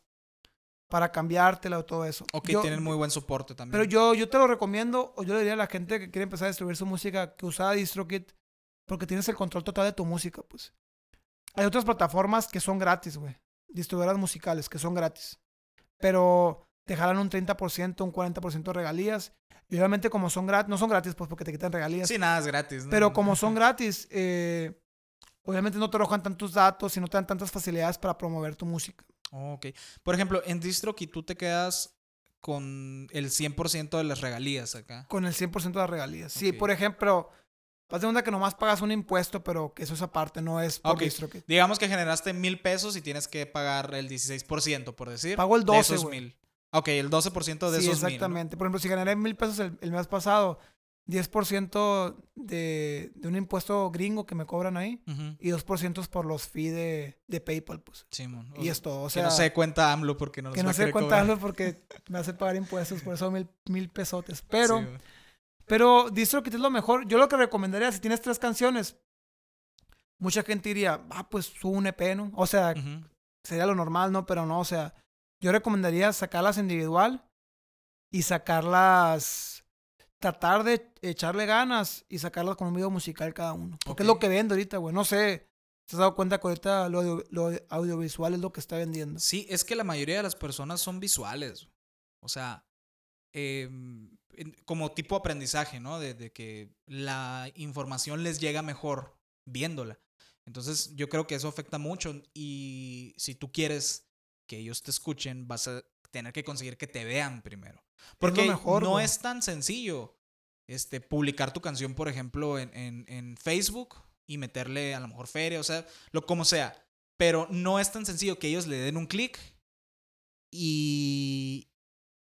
para cambiártela o todo eso. Ok, Yo- tienen muy buen soporte también. Pero yo, yo te lo recomiendo, o yo le diría a la gente que quiere empezar a distribuir su música que usara DistroKid, porque tienes el control total de tu música, pues. Hay otras plataformas que son gratis, güey. Distribuidoras musicales que son gratis. Pero te jalan un 30%, un 40% de regalías. Y obviamente como son gratis, no son gratis pues porque te quitan regalías. Sí, nada es gratis. ¿no? Pero como son gratis, eh, obviamente no te arrojan tantos datos y no te dan tantas facilidades para promover tu música. Ok. Por ejemplo, en DistroKid tú te quedas con el 100% de las regalías acá. Con el 100% de las regalías. Sí, por ejemplo, haz de cuenta que nomás pagas un impuesto, pero que eso es aparte, no es por Ok. DistroKid. Digamos que generaste mil pesos y tienes que pagar el 16%, por decir. Pago el de 12, esos güey. mil. Ok, el 12% de sí, esos mil, ¿no? exactamente. Por ejemplo, si generé mil pesos el, el mes pasado, 10% de, de un impuesto gringo que me cobran ahí Ujú. y 2% por los fees de, de PayPal, pues. Simón. O Y es todo. O que sea, no se cuenta AMLO porque no los que va no a sé querer cuánto cobrar. hablo porque me hace pagar impuestos, por eso mil, mil pesotes. Pero, Sí, pero DistroKid es lo mejor. Yo lo que recomendaría, si tienes tres canciones, mucha gente diría, ah, pues sube un EP, ¿no? O sea, sería lo normal, ¿no? Pero no, o sea, yo recomendaría sacarlas individual y sacarlas, tratar de echarle ganas y sacarlas con un video musical cada uno. Porque es lo que vende ahorita, güey. No sé, ¿te has dado cuenta que ahorita lo, audio- lo audiovisual es lo que está vendiendo? Sí, es que la mayoría de las personas son visuales. O sea, en- como tipo aprendizaje, ¿no? De, de que la información les llega mejor viéndola. Entonces, yo creo que eso afecta mucho. Y si tú quieres que ellos te escuchen, vas a tener que conseguir que te vean primero. Porque mejor, no es tan sencillo este, publicar tu canción, por ejemplo, en, en- en Facebook y meterle a lo mejor feria, o sea, lo como sea. Pero no es tan sencillo que ellos le den un clic y,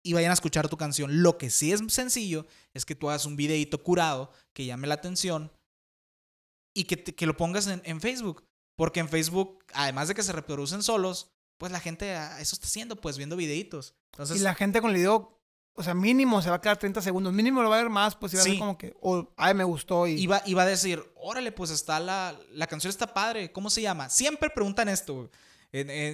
y vayan a escuchar tu canción. Lo que sí es sencillo es que tú hagas un videito curado que llame la atención y que, te- que lo pongas en, en Facebook. Porque en Facebook, además de que se reproducen solos, pues la gente a eso está haciendo, pues viendo videitos. Entonces, y la gente con el video, o sea, mínimo se va a quedar 30 segundos. Mínimo lo va a ver más, pues iba a Sí. ser como que, o, ay, me gustó y... iba, iba a decir, órale, pues está la, la canción está padre, ¿cómo se llama? Siempre preguntan esto,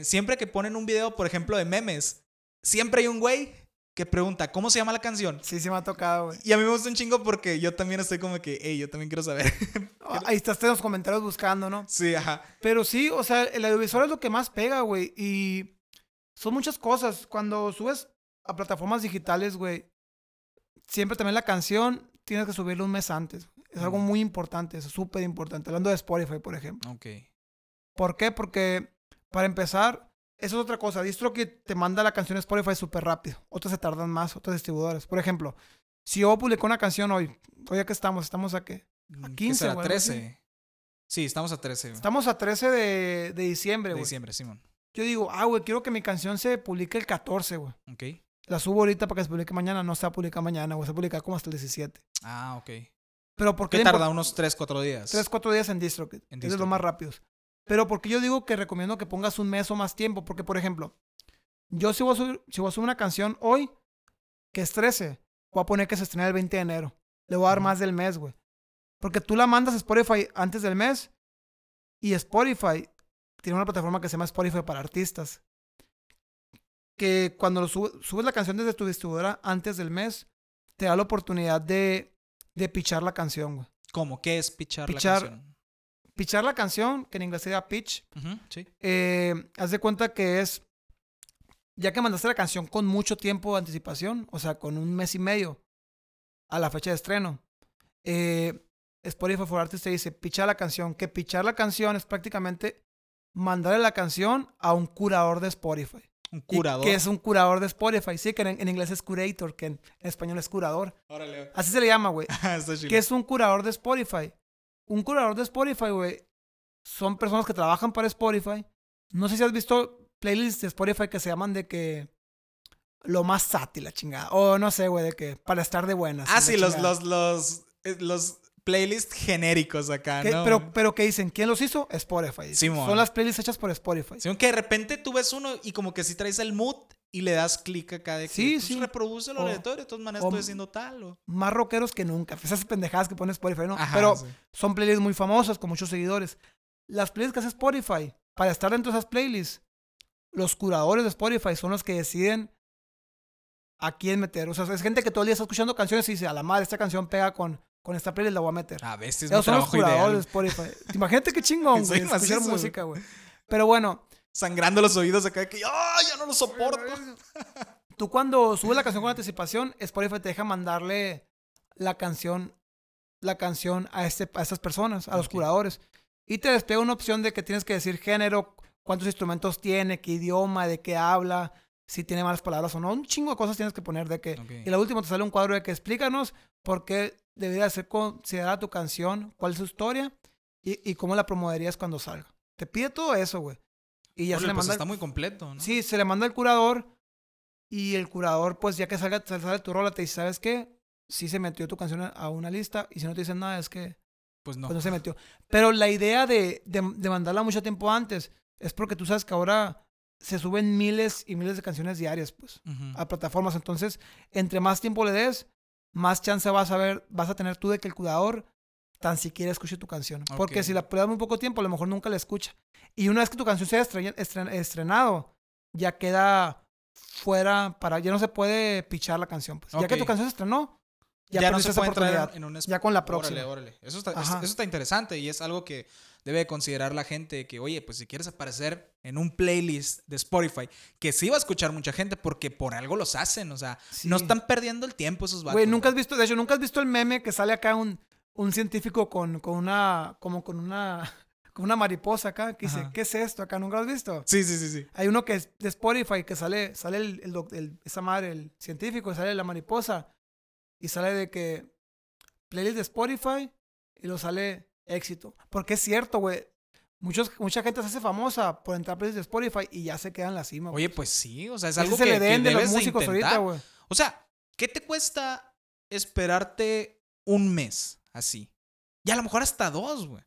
siempre que ponen un video, por ejemplo, de memes, siempre hay un güey que pregunta, ¿cómo se llama la canción? Sí, sí me ha tocado, güey. Y a mí me gusta un chingo porque yo también estoy como que, hey, yo también quiero saber. Ahí estás en los comentarios buscando, ¿no? sí, ajá. Pero sí, o sea, el audiovisual es lo que más pega, güey. Y son muchas cosas. Cuando subes a plataformas digitales, güey, siempre también la canción tienes que subirla un mes antes. Es algo muy importante, es súper importante. Hablando de Spotify, por ejemplo. Ok. ¿Por qué? Porque, para empezar, eso es otra cosa. DistroKid te manda la canción a Spotify súper rápido. Otras se tardan más, otras distribuidoras. Por ejemplo, si yo publico una canción hoy, hoy que estamos, estamos a qué? A ¿Qué 15 será? o algo así. 13. Sí, estamos a 13 güey, Estamos a 13 de, de diciembre, de güey. diciembre, Simón. Yo digo, ah, güey, quiero que mi canción se publique el 14, güey. Ok. La subo ahorita para que se publique mañana. No se va a publicar mañana, güey. Se va a publicar como hasta el 17. Ah, ok. Pero ¿por qué ¿Qué le tarda? Unos 3, 4 días. Tres, cuatro días en DistroKid. En Es de los más rápidos. Pero porque yo digo que recomiendo que pongas un mes o más tiempo. Porque, por ejemplo, yo si voy a subir, si voy a subir una canción hoy, que es 13, voy a poner que se estrena el 20 de enero. Le voy a dar más del mes, güey. Porque tú la mandas a Spotify antes del mes y Spotify tiene una plataforma que se llama Spotify para artistas. Que cuando lo sube- subes la canción desde tu distribuidora antes del mes, te da la oportunidad de, de pichar la canción, güey. ¿Cómo? ¿Qué es pichar, Pichar- la canción? Pichar la canción, que en inglés sería pitch, sí. eh, haz de cuenta que es, ya que mandaste la canción con mucho tiempo de anticipación, o sea, con un mes y medio a la fecha de estreno, eh, Spotify for Artists te dice, pichar la canción, que pichar la canción es prácticamente mandarle la canción a un curador de Spotify. Un curador. Que es un curador de Spotify, sí, que en, en inglés es curator, que en, en español es curador. Órale. Así se le llama, güey. ¿Qué es un curador de Spotify? Un curador de Spotify, güey, son personas que trabajan para Spotify. No sé si has visto playlists de Spotify que se llaman de que lo más sati la chingada. O no sé, güey, de que para estar de buenas. Ah, sí, los, los, los, eh, los playlists genéricos acá, Que- ¿no? pero, pero que dicen, ¿quién los hizo? Spotify. Simón. Son las playlists hechas por Spotify. Sí, aunque de repente tú ves uno y como que si traes el mood y le das clic acá de que Sí, pues, sí. reproduce lo O- aleatorio, de todas maneras estoy haciendo tal o... Más rockeros que nunca. Esas pendejadas que pone Spotify, ¿no? Ajá, pero sí. son playlists muy famosas con muchos seguidores. Las playlists que hace Spotify, para estar dentro de esas playlists, los curadores de Spotify son los que deciden a quién meter. O sea, es gente que todo el día está escuchando canciones y dice, a la madre, esta canción pega con, con esta playlist, la voy a meter. A veces Esos son los curadores de ideal. Spotify. Imagínate qué chingón, güey, escuchar música, güey. Pero bueno, Sangrando los oídos acá de que ¡ah, ya no lo soporto! Tú cuando subes la canción con anticipación, Spotify te deja mandarle la canción, la canción a, este, a estas personas, a los curadores. Y te despega una opción de que tienes que decir género, cuántos instrumentos tiene, qué idioma, de qué habla, si tiene malas palabras o no. Un chingo de cosas tienes que poner de que... Y la última te sale un cuadro de que explícanos por qué debería ser considerada tu canción, cuál es su historia y, y cómo la promoverías cuando salga. Te pide todo eso, güey. Y ya se le pues manda... está muy completo, ¿no? Sí, se le manda al curador y el curador, pues ya que salga, sal- sale tu rola, te dice, ¿sabes qué? Sí se metió tu canción a- una lista y si no te dicen nada es que Pues no. pues, no se metió. Pero la idea de, de, de mandarla mucho tiempo antes es porque tú sabes que ahora se suben miles y miles de canciones diarias, pues, a plataformas. Entonces, entre más tiempo le des, más chance vas a ver, vas a tener tú de que el curador tan siquiera escuche tu canción. Porque Ok. si la pruebas muy poco tiempo, a lo mejor nunca la escucha. Y una vez que tu canción sea estre- estren- estrenado, ya queda fuera para, ya no se puede pichar la canción. Pues. Ya que tu canción se estrenó, ya, Ya, no se puede entrar en, un Ya con la Órale, próxima. órale. Eso está, eso está interesante y es algo que debe de considerar la gente que, oye, pues si quieres aparecer en un playlist de Spotify, que sí va a escuchar mucha gente porque por algo los hacen, o sea, Sí. no están perdiendo el tiempo esos vatos. Güey, nunca has visto, de hecho, nunca has visto el meme que sale acá un, un científico con, con una, como con una, con una mariposa acá, que dice, Ajá. ¿qué es esto acá? ¿Nunca lo has visto? Sí, sí, sí, sí. Hay uno que es de Spotify que sale, sale el, el el- esa madre, el científico, sale la mariposa y sale de que playlist de Spotify y lo sale éxito. Porque es cierto, güey. Muchos, mucha gente se hace famosa por entrar a playlist de Spotify y ya se queda en la cima. güey. Oye, pues sí, o sea, es algo que, Edén que de los debes de músicos ahorita, güey. O sea, ¿qué te cuesta esperarte un mes así? Y a lo mejor hasta dos, güey.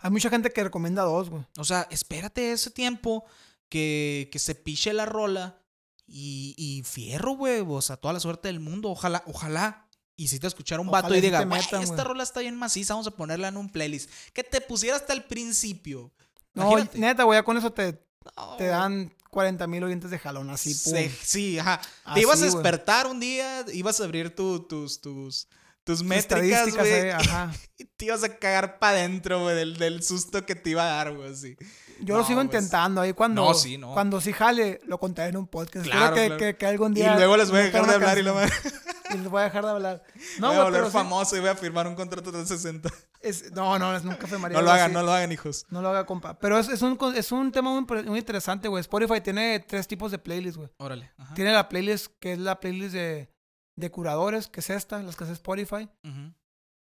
Hay mucha gente que recomienda dos, güey. O sea, espérate ese tiempo que, que se piche la rola y, y fierro, güey. O sea, toda la suerte del mundo. Ojalá, ojalá. Y si te escuchara un Ojalá vato y sí diga, te "Güey, metan, esta güey". rola está bien maciza, vamos a ponerla en un playlist. Que te pusiera hasta el principio. No, neta, güey, ya con eso te, No, te dan 40 mil oyentes de jalón, así, pum. se- sí, ajá. Así, te ibas a despertar un día, ibas a abrir tu- tus, tus, tus métricas, güey. ajá. Y te ibas a cagar para adentro, güey, del, del susto que te iba a dar, güey, así. Yo lo sigo pues, intentando ahí cuando, no, sí, no. cuando sí jale, lo contaré en un podcast. Claro, que, claro. que, que algún Y día. luego les voy a dejar de hablar y lo canción y les voy a dejar de hablar. No, voy a volver sí, famoso y voy a firmar un contrato de 60. es- no, no, es- nunca firmaría No lo hagan, así. no lo hagan, hijos. No lo haga, compa. Pero es, es, un, es un tema muy, muy interesante, güey. Spotify tiene tres tipos de playlists, güey. Órale. Ajá. Tiene la playlist que es la playlist de, de curadores, que es esta, las que hace Spotify. Ujú.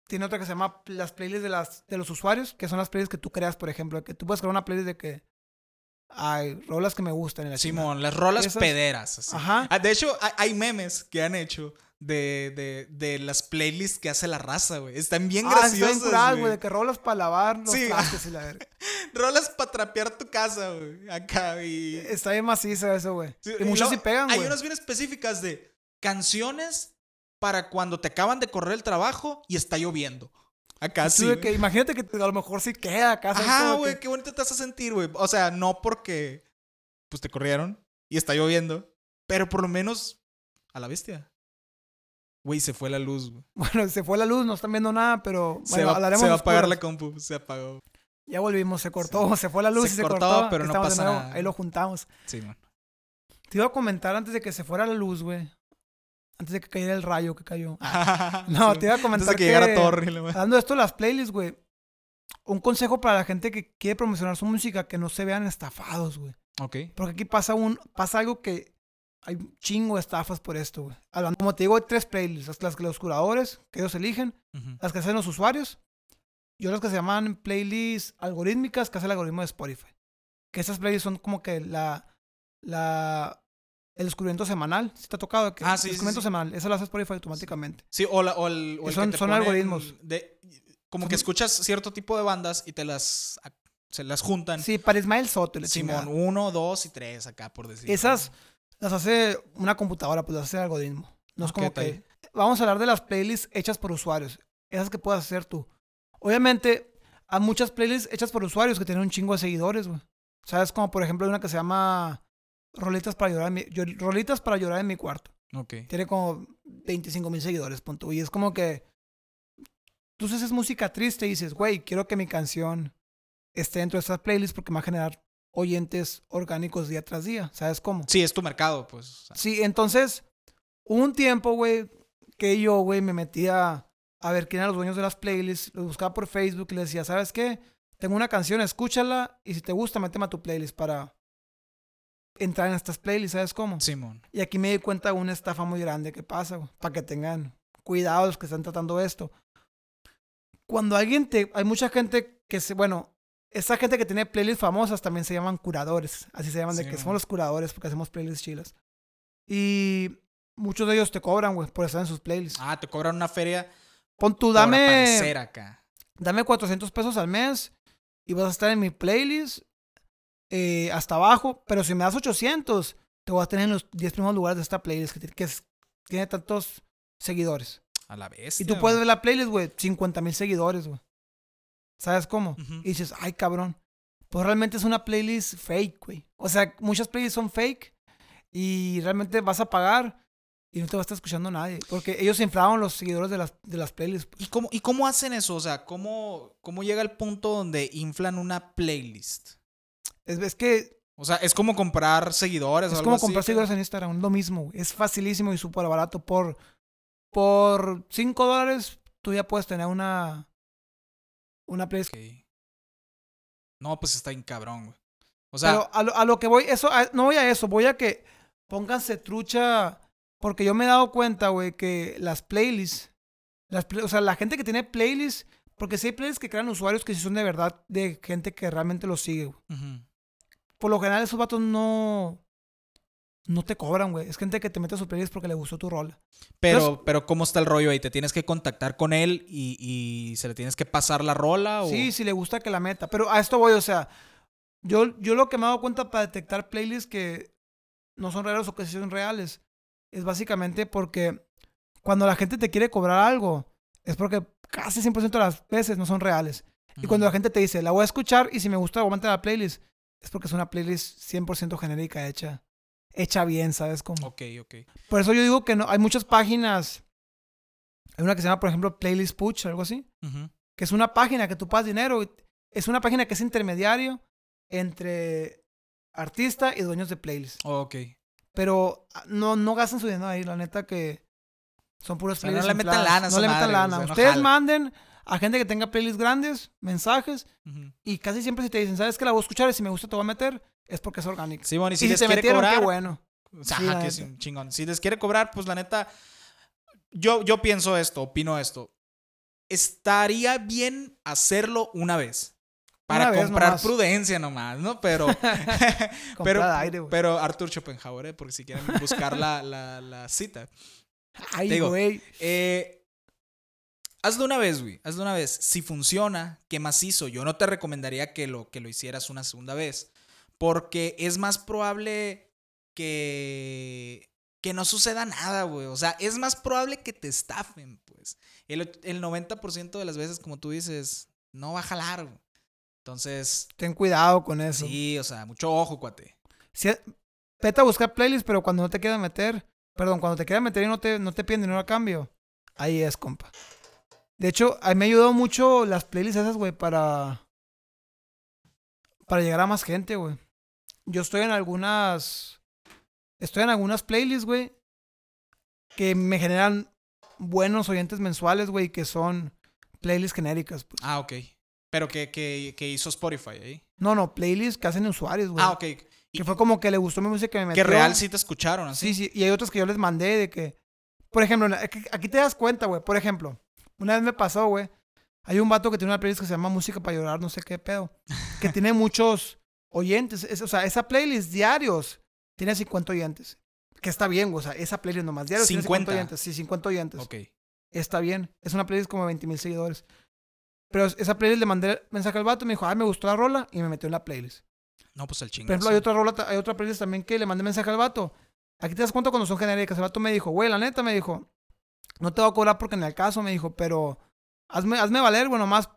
Tiene otra que se llama las playlists de, las, de los usuarios, que son las playlists que tú creas, por ejemplo. Que tú puedes crear una playlist de que hay rolas que me gustan. Y la. Simón, las rolas Esas- pederas. así. Ajá. Ah, de hecho, hay, hay memes que han hecho de, de, de las playlists que hace la raza, güey. Están bien Ah, graciosas, curada, güey. de que rolas para lavar los Sí. y la verga. Rolas para trapear tu casa, güey. Acá y... Está bien macizo eso, güey. Sí, y luego sí pegan, Hay güey. unas bien específicas de canciones para cuando te acaban de correr el trabajo y está lloviendo. Acá sí. que, imagínate que a lo mejor sí queda acá. Ajá, güey, que- qué bonito te hace sentir, güey. O sea, no porque pues te corrieron y está lloviendo, pero por lo menos a la bestia. Güey, se fue la luz, güey. Bueno, se fue la luz, no están viendo nada, pero Se bueno, va, se va a apagar la compu, se apagó. Ya volvimos, se cortó, se fue la luz Se y se cortó, cortó. pero no pasa nada. Ahí lo juntamos. Sí, man. Te iba a comentar antes de que se fuera la luz, güey. Antes de que cayera el rayo que cayó. No, Sí, te iba a Antes comentar de que llegara que- de esto, las playlists, güey. Un consejo para la gente que quiere promocionar su música, que no se vean estafados, güey. Ok. Porque aquí pasa un pasa algo que hay un chingo de estafas por esto, güey. Hablando, como te digo, hay tres playlists. Las- Las que los curadores, que ellos eligen. Las que hacen los usuarios. Y otras que se llaman playlists algorítmicas, que hace el algoritmo de Spotify. Que esas playlists son como que la, la, el descubrimiento semanal. Si te ha tocado. Ah, sí, sí, Descubrimiento sí. semanal. Eso lo hace Spotify automáticamente. Sí, o, la- o el, o el Son- que te son algoritmos. de- como Son- que escuchas cierto tipo de bandas y te las, se las juntan. Sí, para Ismael Soto. la Simón, chingada. uno, dos y tres acá, por decir. Esas las hace una computadora, pues las hace el algoritmo. No es como que. Vamos a hablar de las playlists hechas por usuarios. Esas que puedas hacer tú. Obviamente, hay muchas playlists hechas por usuarios que tienen un chingo de seguidores, güey. ¿Sabes? Como por ejemplo, hay una que se llama Rolitas para llorar en mi, yo- para llorar en mi cuarto. Tiene como 25 mil seguidores, punto. Y es como que. Tú haces música triste y dices, güey, quiero que mi canción esté dentro de estas playlists porque me va a generar oyentes orgánicos día tras día. ¿Sabes cómo? Sí, es tu mercado, pues. o sea. Sí, entonces, un tiempo, güey, que yo, güey, me metía a ver quién eran los dueños de las playlists, los buscaba por Facebook y les decía, ¿sabes qué? Tengo una canción, escúchala y si te gusta, méteme a tu playlist para entrar en estas playlists, ¿sabes cómo? Simón. Y aquí me di cuenta de una estafa muy grande que pasa, güey, para que tengan cuidado los que están tratando esto. Cuando alguien te... Hay mucha gente que se... Bueno, esa gente que tiene playlists famosas también se llaman curadores. Así se llaman, de que man. somos los curadores porque hacemos playlists chilas. Y muchos de ellos te cobran, güey, por estar en sus playlists. Ah, te cobran una feria Pon tú, dame, acá. dame 400 pesos al mes y vas a estar en mi playlist eh, hasta abajo. Pero si me das 800, te voy a tener en los 10 primeros lugares de esta playlist que, ti- que es- tiene tantos seguidores. A la vez. Y tú puedes ver la playlist, güey, 50 mil seguidores, güey. ¿Sabes cómo? Y dices, ay, cabrón. Pues realmente es una playlist fake, güey. O sea, muchas playlists son fake y realmente vas a pagar y no te va a estar escuchando nadie. Porque ellos inflaron los seguidores de las, de las playlists. pues. ¿Y cómo, ¿Y cómo hacen eso? O sea, ¿cómo, ¿cómo llega el punto donde inflan una playlist? Es, es que O sea, es como comprar seguidores o es algo como así, comprar seguidores en Instagram, es lo mismo. Es facilísimo y súper barato. Por, por 5 dólares tú ya puedes tener una, una playlist. No, pues está bien cabrón, güey. O sea, Pero a lo, a lo que voy, eso, a- no voy a eso, voy a que pónganse trucha. Porque yo me he dado cuenta, güey, que las playlists, las o sea, la gente que tiene playlists, porque si hay playlists que crean usuarios que sí son de verdad de gente que realmente los sigue, güey. ujú. Por lo general, esos vatos no. No te cobran, güey. Es gente que te mete a su playlist porque le gustó tu rola. pero, pero ¿cómo está el rollo ahí? ¿Te tienes que contactar con él y, y se le tienes que pasar la rola? O... Sí, si le gusta que la meta. Pero a esto voy, o sea, yo, yo lo que me he dado cuenta para detectar playlists que no son reales o que sí son reales es básicamente porque cuando la gente te quiere cobrar algo es porque casi 100% de las veces no son reales. Y cuando la gente te dice, la voy a escuchar y si me gusta, voy a meter a la playlist, es porque es una playlist 100% genérica hecha. Hecha bien, ¿sabes cómo? Ok, ok. Por eso yo digo que no, hay muchas páginas. Hay una que se llama, por ejemplo, Playlist Push, algo así Ujú. que es una página que tú pagas dinero. Es una página que es intermediario entre artista y dueños de playlist. Ok. Pero ah, no, no gastan su dinero ahí, la neta que son puros O sea, no playlists. le metan lana No le metan lana. Ustedes jala. manden a gente que tenga playlists grandes, mensajes, Ujú. y casi siempre si te dicen, ¿sabes que la voy a escuchar? Y si me gusta te voy a meter, es porque es orgánico. Sí, bueno, y y si, si, les te quiere metieron, cobrar, qué bueno. Sí, ajá, que es chingón. Si les quiere cobrar, pues la neta, yo, yo pienso esto, opino esto. Estaría bien hacerlo una vez. Para Una comprar nomás. prudencia nomás, ¿no? Pero, pero, aire, pero Arthur Schopenhauer, ¿eh? porque si quieren buscar la, la, la cita. Ay, te güey. Eh, hazlo una vez, güey. Hazlo una vez. Si funciona, ¿qué más hizo? Yo no te recomendaría que lo, que lo hicieras una segunda vez. Porque es más probable que, que no suceda nada, güey. O sea, es más probable que te estafen, pues. El, el 90% de las veces, como tú dices, no va a jalar, güey. Entonces, Ten cuidado con eso. sí, o sea, mucho ojo, cuate. Si, vete a buscar playlists, pero cuando no te quieran meter, perdón, cuando te quieran meter y no te, no te piden dinero a cambio, ahí es, compa. De hecho, a mí me ayudó mucho las playlists esas, güey, para. Para llegar a más gente, güey. Yo estoy en algunas. Estoy en algunas playlists, güey. Que me generan buenos oyentes mensuales, güey, que son playlists genéricas. Pues. Ah, ok. Pero que, que, que hizo Spotify ahí. No, no, playlists que hacen usuarios, güey. Ah, ok. Y Que fue como que le gustó mi música que me metió. que real sí te escucharon, así. Sí, sí, y hay otros que yo les mandé de que, por ejemplo, aquí te das cuenta, güey, por ejemplo, una vez me pasó, güey, hay un vato que tiene una playlist que se llama Música para llorar, no sé qué pedo, que tiene muchos oyentes, es- o sea, esa playlist diarios tiene 50 oyentes. Que está bien, o sea, esa playlist nomás. Diario tiene 50. oyentes. Sí, 50 oyentes. Ok. Está bien. Es una playlist como 20 mil seguidores. Pero esa playlist le mandé mensaje al vato, me dijo, ah, me gustó la rola y me metió en la playlist. No, pues el chingo. Por ejemplo, hay otra rola, hay otra playlist también que le mandé mensaje al vato. Aquí te das cuenta cuando son genéricas. El vato me dijo, güey, la neta, me dijo, no te voy a cobrar porque en el caso, me dijo, pero hazme, hazme valer, bueno, más,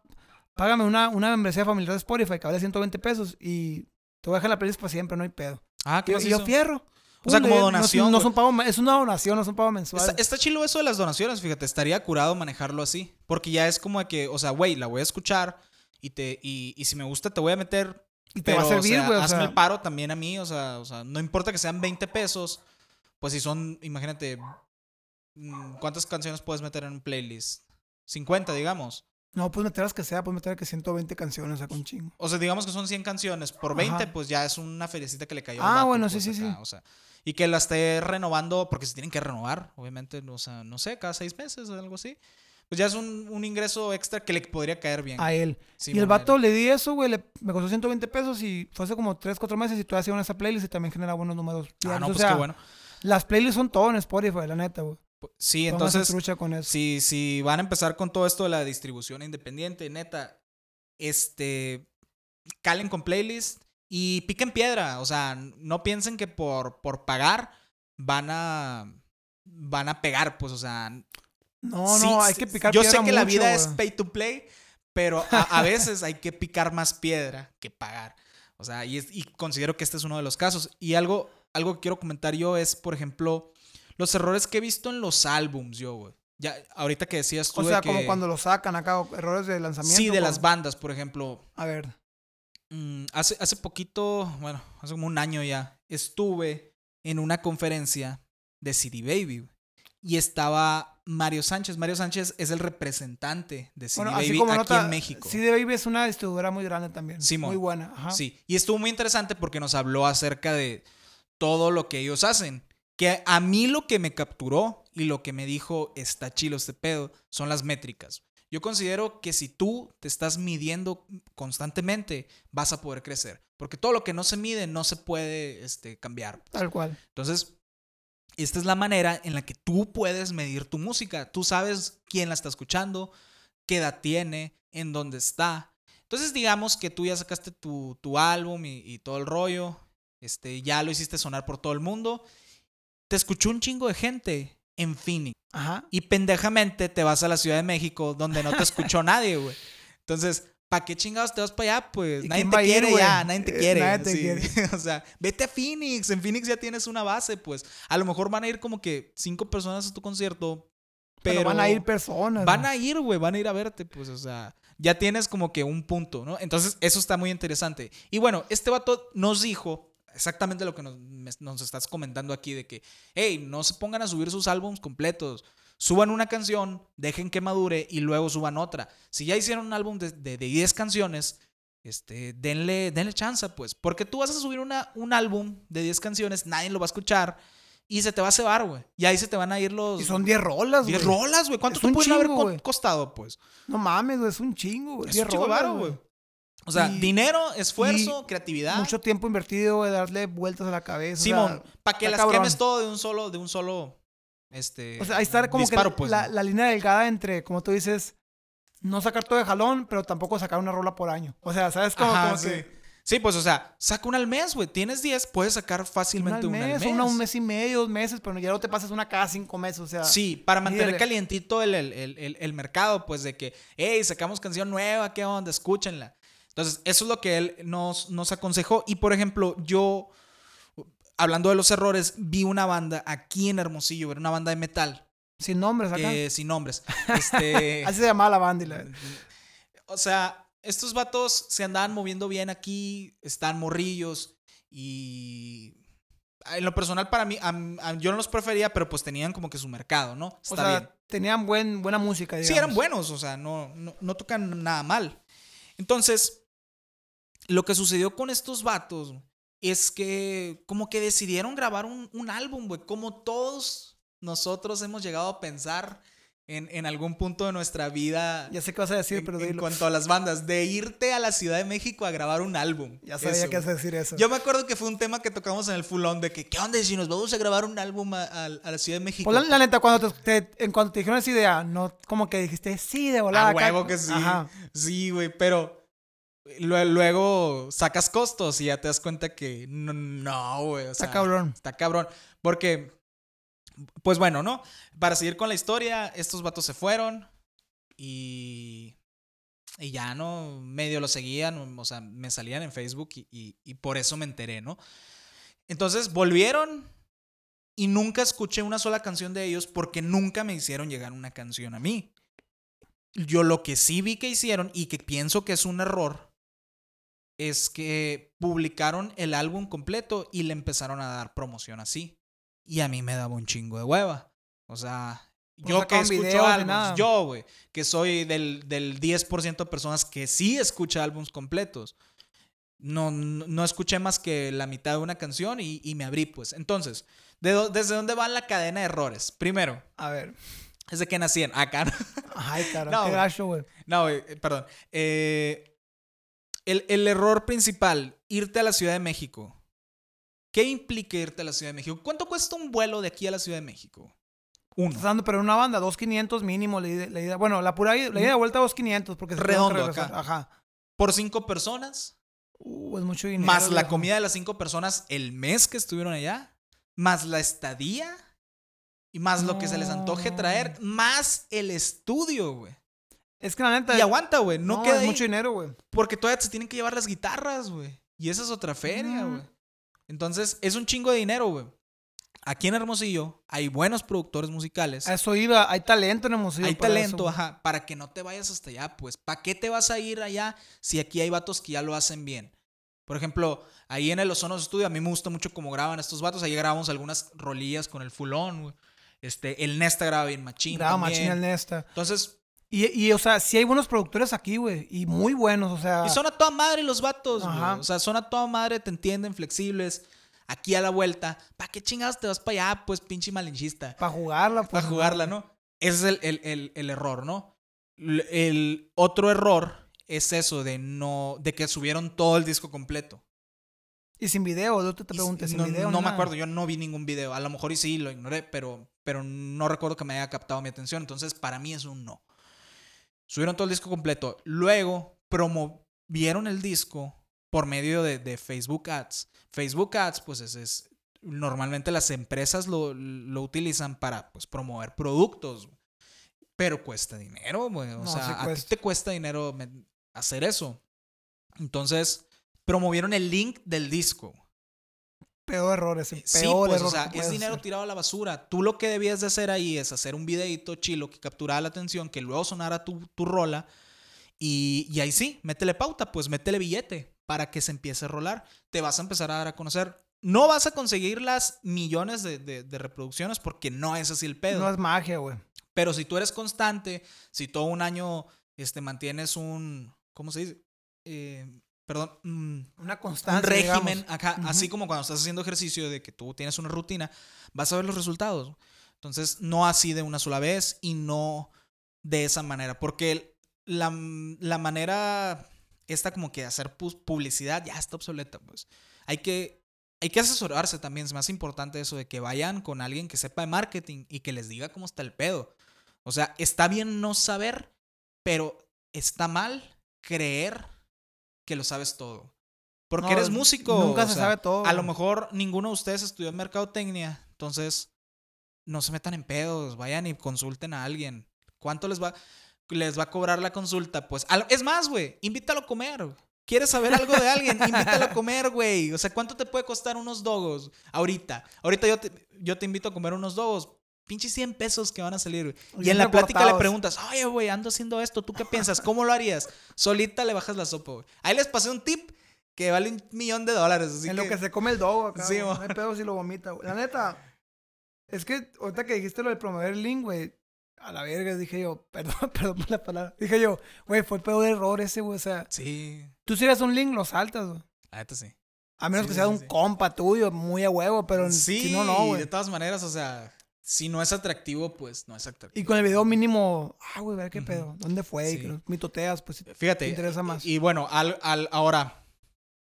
págame una, una membresía familiar de Spotify que vale 120 pesos y te voy a dejar la playlist para siempre, no hay pedo. Ah, Y ¿qué es y yo fierro. O sea, como no donación, No, es güey. un pago, es una donación, no es un pago mensual. Está, está chilo eso de las donaciones, fíjate, estaría curado manejarlo así. Porque ya es como de que, o sea, güey, la voy a escuchar y, te, y, y si me gusta te voy a meter. y te pero, va a servir, o sea, güey. o hazme sea, el paro también a mí, o sea, o sea, no importa que sean 20 pesos, pues si son, imagínate, ¿cuántas canciones puedes meter en un playlist? 50, digamos. No, pues meter las que sea, pues meter que 120 canciones, saca un chingo. O sea, digamos que son 100 canciones. Por 20, Ajá. pues ya es una feriecita que le cayó. Ah, bueno, pues, sí, sí, acá, sí. O sea, y que la esté renovando, porque se tienen que renovar, obviamente, o sea, no sé, cada seis meses o algo así. Pues ya es un, un ingreso extra que le podría caer bien. A él. Sí, y el vato le di eso, güey, le- me costó 120 pesos y fue hace como 3, 4 meses y todavía hacía esa playlist y también genera buenos números. Ah, no, o pues sea, qué bueno. las playlists son todo en Spotify, la neta, güey. Sí, entonces, trucha con eso. si, si van a empezar con todo esto de la distribución independiente, neta, este, calen con playlist y piquen piedra. O sea, no piensen que por, por pagar van a, van a pegar, pues, o sea, No, Sí, no, hay que picar Yo piedra sé que la vida es pay to play, pero a, a veces hay que picar más piedra que pagar. O sea, y, es- y considero que este es uno de los casos. Y algo, algo que quiero comentar yo es, por ejemplo, los errores que he visto en los álbums, yo, güey. Ya, ahorita que decías tú O de sea, que- como cuando lo sacan acá, errores de lanzamiento. Sí, de las bandas, por ejemplo. A ver. Mm, hace, hace poquito, bueno, hace como un año ya, estuve en una conferencia de CD Baby. Y estaba Mario Sánchez. Mario Sánchez es el representante de CD Bueno, Baby aquí nota, en México. CD Baby es una distribuidora muy grande también. Simón. Muy buena. Ajá. Sí, y estuvo muy interesante porque nos habló acerca de todo lo que ellos hacen. Que a mí lo que me capturó y lo que me dijo está chilo este pedo son las métricas. Yo considero que si tú te estás midiendo constantemente, vas a poder crecer. Porque todo lo que no se mide no se puede este, cambiar. Tal cual. Entonces, esta es la manera en la que tú puedes medir tu música. Tú sabes quién la está escuchando, qué edad tiene, en dónde está. Entonces, digamos que tú ya sacaste tu, tu álbum y, y todo el rollo, este, ya lo hiciste sonar por todo el mundo. Te escuchó un chingo de gente en Phoenix. Ajá. Y pendejamente te vas a la Ciudad de México donde no te escuchó nadie, güey. Entonces, ¿para qué chingados te vas para allá? Pues ¿Y nadie te ir, quiere güey? ya, nadie te Eh, quiere. nadie te sí. quiere. o sea, vete a Phoenix. En Phoenix ya tienes una base, pues. A lo mejor van a ir como que cinco personas a tu concierto. Pero, Pero, van a ir personas. Van a ir, güey, van a ir a verte, pues, o sea, ya tienes como que un punto, ¿no? Entonces, eso está muy interesante. Y bueno, este vato nos dijo exactamente lo que nos, nos estás comentando aquí, de que, hey, no se pongan a subir sus álbumes completos. Suban una canción, dejen que madure y luego suban otra. Si ya hicieron un álbum de, de, de 10 canciones, este, denle, denle chance, pues. Porque tú vas a subir una, un álbum de 10 canciones, nadie lo va a escuchar y se te va a cebar, güey. Y ahí se te van a ir los... Y son 10 rolas, güey. 10 rolas, güey. ¿Cuánto te pueden haber chingo, co- güey. costado, pues? No mames, güey. Es un chingo, güey. Es 10 un chingo de rolas, güey. O sea, Y- dinero, esfuerzo, creatividad. Mucho tiempo invertido de darle vueltas a la cabeza. o sea, Simón, para que las cabrón. quemes todo de un solo, de un solo, este, O sea, ahí está como disparo, que pues. la, ¿no? la línea delgada entre, como tú dices, no sacar todo de jalón, pero tampoco sacar una rola por año. O sea, ¿sabes? Ajá, como sí. que Sí, pues, o sea, saca una al mes, güey. Tienes 10, puedes sacar una fácilmente una mes, al mes. una un mes y medio, dos meses, pero ya no te pasas una cada cinco meses. O sea, Sí, para mantener calientito el, el- el- el- el mercado, pues de que, hey, sacamos canción nueva, ¿qué onda? Escúchenla. Entonces, eso es lo que él nos, nos aconsejó. Y por ejemplo, yo, hablando de los errores, vi una banda aquí en Hermosillo, era una banda de metal, sin nombres acá. que, sin nombres. Este, Así se llamaba la banda. y la- o sea, estos vatos se andaban moviendo bien aquí, están morrillos y en lo personal para mí, yo no los prefería, pero pues tenían como que su mercado, ¿no? O sea, bien. tenían buen, buena música, digamos. Sí, eran buenos, o sea, no, no, no tocan nada mal. Entonces, lo que sucedió con estos vatos es que como que decidieron grabar un, un álbum, güey, como todos nosotros hemos llegado a pensar en, en algún punto de nuestra vida. Ya sé qué vas a decir, en, pero en dilo. cuanto a las bandas, de irte a la Ciudad de México a grabar un álbum. Ya sabía Eso, que ibas a decir eso. Yo me acuerdo que fue un tema que tocamos en el Full On de que, ¿qué onda si nos vamos a grabar un álbum a, a- a la Ciudad de México? Pues la, la neta, cuando te, te- en cuanto te dijeron esa idea, no como que dijiste, sí, de volada. a acá". huevo que sí. Ajá. Sí, güey, pero luego sacas costos y ya te das cuenta que no, no, güey. o Está sea, cabrón. Está cabrón. Porque, pues bueno, ¿no? Para seguir con la historia, estos vatos se fueron y, y ya, ¿no? Medio lo seguían, o sea, me salían en Facebook y, y- y por eso me enteré, ¿no? Entonces volvieron y nunca escuché una sola canción de ellos porque nunca me hicieron llegar una canción a mí. Yo lo que sí vi que hicieron y que pienso que es un error es que publicaron el álbum completo y le empezaron a dar promoción así. Y a mí me daba un chingo de hueva. O sea, No yo que escucho nada. yo, güey, que soy del, del 10% de personas que sí escucha álbums completos. No, no, no escuché más que la mitad de una canción y, y me abrí, pues. Entonces, ¿de dó- ¿desde dónde va la cadena de errores? Primero, A ver. desde que nací en acá. ¿no? Ay, cara, No, qué güey. No, güey, eh, perdón. Eh, el, el error principal, irte a la Ciudad de México. ¿Qué implica irte a la Ciudad de México? ¿Cuánto cuesta un vuelo de aquí a la Ciudad de México? Uno. Dando, pero en una banda, 2.500 mínimo. La ida, la ida- bueno, la pura ida, la ida de vuelta 2.500 porque se Redondo acá. Ajá. Por cinco personas, Uh, es mucho dinero. más la viejo. comida de las cinco personas el mes que estuvieron allá, más la estadía, y más lo que se les antoje traer, más el estudio, güey. Es que la neta. Y aguanta, güey, no, no, queda es ahí. mucho dinero, güey. Porque todavía se tienen que llevar las guitarras, güey. Y esa es otra feria, Mm. güey. Entonces, es un chingo de dinero, güey. Aquí en Hermosillo hay buenos productores musicales. A eso iba. Hay talento en Hermosillo. hay eso, talento, ajá. Para que no te vayas hasta allá, pues. ¿Para qué te vas a ir allá si aquí hay vatos que ya lo hacen bien? Por ejemplo, ahí en el Ozono Studio, a mí me gusta mucho cómo graban estos vatos. Ahí grabamos algunas rolillas con el fulón, güey. Este, el Nesta graba bien machín. Graba machín el Nesta. Entonces, Y, y, o sea, sí hay buenos productores aquí, güey. Y muy buenos, o sea. Y son a toda madre los vatos, güey. O sea, son a toda madre, te entienden, flexibles. Aquí a la vuelta. ¿Para qué chingados te vas para allá? Pues pinche malinchista. Para jugarla, pues. Para jugarla, ¿no? Ese es el, el- el- el error, ¿no? El otro error es eso de no. de que subieron todo el disco completo. Y sin video, yo te, te pregunté, sin no, video. no me acuerdo, yo no vi ningún video. A lo mejor y sí, lo ignoré, pero, pero no recuerdo que me haya captado mi atención. Entonces, para mí es un no. Subieron todo el disco completo. Luego promovieron el disco por medio de, de Facebook Ads. Facebook Ads, pues es, es- normalmente las empresas lo, lo utilizan para pues, promover productos. Pero cuesta dinero, güey. O No, sea, sí a ti te cuesta dinero hacer eso. Entonces, promovieron el link del disco. Peor error ese. Peor Sí, pues, error o sea, es dinero hacer. tirado a la basura. Tú lo que debías de hacer ahí es hacer un videito chilo que capturara la atención, que luego sonara tu, tu rola. Y, y ahí sí, métele pauta, pues métele billete para que se empiece a rolar. Te vas a empezar a dar a conocer. No vas a conseguir las millones de, de- de reproducciones porque no es así el pedo. No es magia, güey. Pero si tú eres constante, si todo un año este, mantienes un. ¿Cómo se dice? Eh, perdón. mm, Una un constancia. régimen, digamos. Ujú. así como cuando estás haciendo ejercicio de que tú tienes una rutina, vas a ver los resultados. Entonces, no así de una sola vez y no de esa manera, porque la, la manera esta como que hacer pu- publicidad ya está obsoleta, pues. Hay que hay que asesorarse también, es más importante eso de que vayan con alguien que sepa de marketing y que les diga cómo está el pedo. O sea, está bien no saber, pero está mal creer que lo sabes todo. Porque No, eres músico. Nunca o se sea, sabe todo. A lo mejor ninguno de ustedes estudió mercadotecnia, entonces no se metan en pedos, vayan y consulten a alguien. ¿Cuánto les va, les va a cobrar la consulta? Pues, es más, güey, invítalo a comer. ¿Quieres saber algo de alguien? Invítalo a comer, güey. O sea, ¿cuánto te puede costar unos dogos ahorita? Ahorita yo te, yo te invito a comer unos dogos. Pinche 100 pesos que van a salir, güey. Y en la plática le preguntas, oye, güey, ando haciendo esto, ¿tú qué piensas? ¿Cómo lo harías? Solita le bajas la sopa, güey. Ahí les pasé un tip que vale un millón de dólares. Así en que, lo que se come el dogo acá. Sí, no hay pedo si lo vomita, güey. La neta, es que ahorita que dijiste lo de promover el link, güey, a la verga dije yo, perdón, perdón por la palabra. Dije yo, güey, fue el peor error ese, güey. O sea, Sí, tú si eres un link, lo saltas, güey. la neta sí. A menos Sí, que sea sí, un sí. compa tuyo, muy a huevo, pero Sí, si no, no, de güey. todas maneras, o sea, si no es atractivo, pues no es atractivo. Y con el video mínimo, ah, güey, a ver qué pedo. ¿Dónde fue? Sí. mitoteas, pues Fíjate. te interesa más. Y, y bueno, al, al- ahora,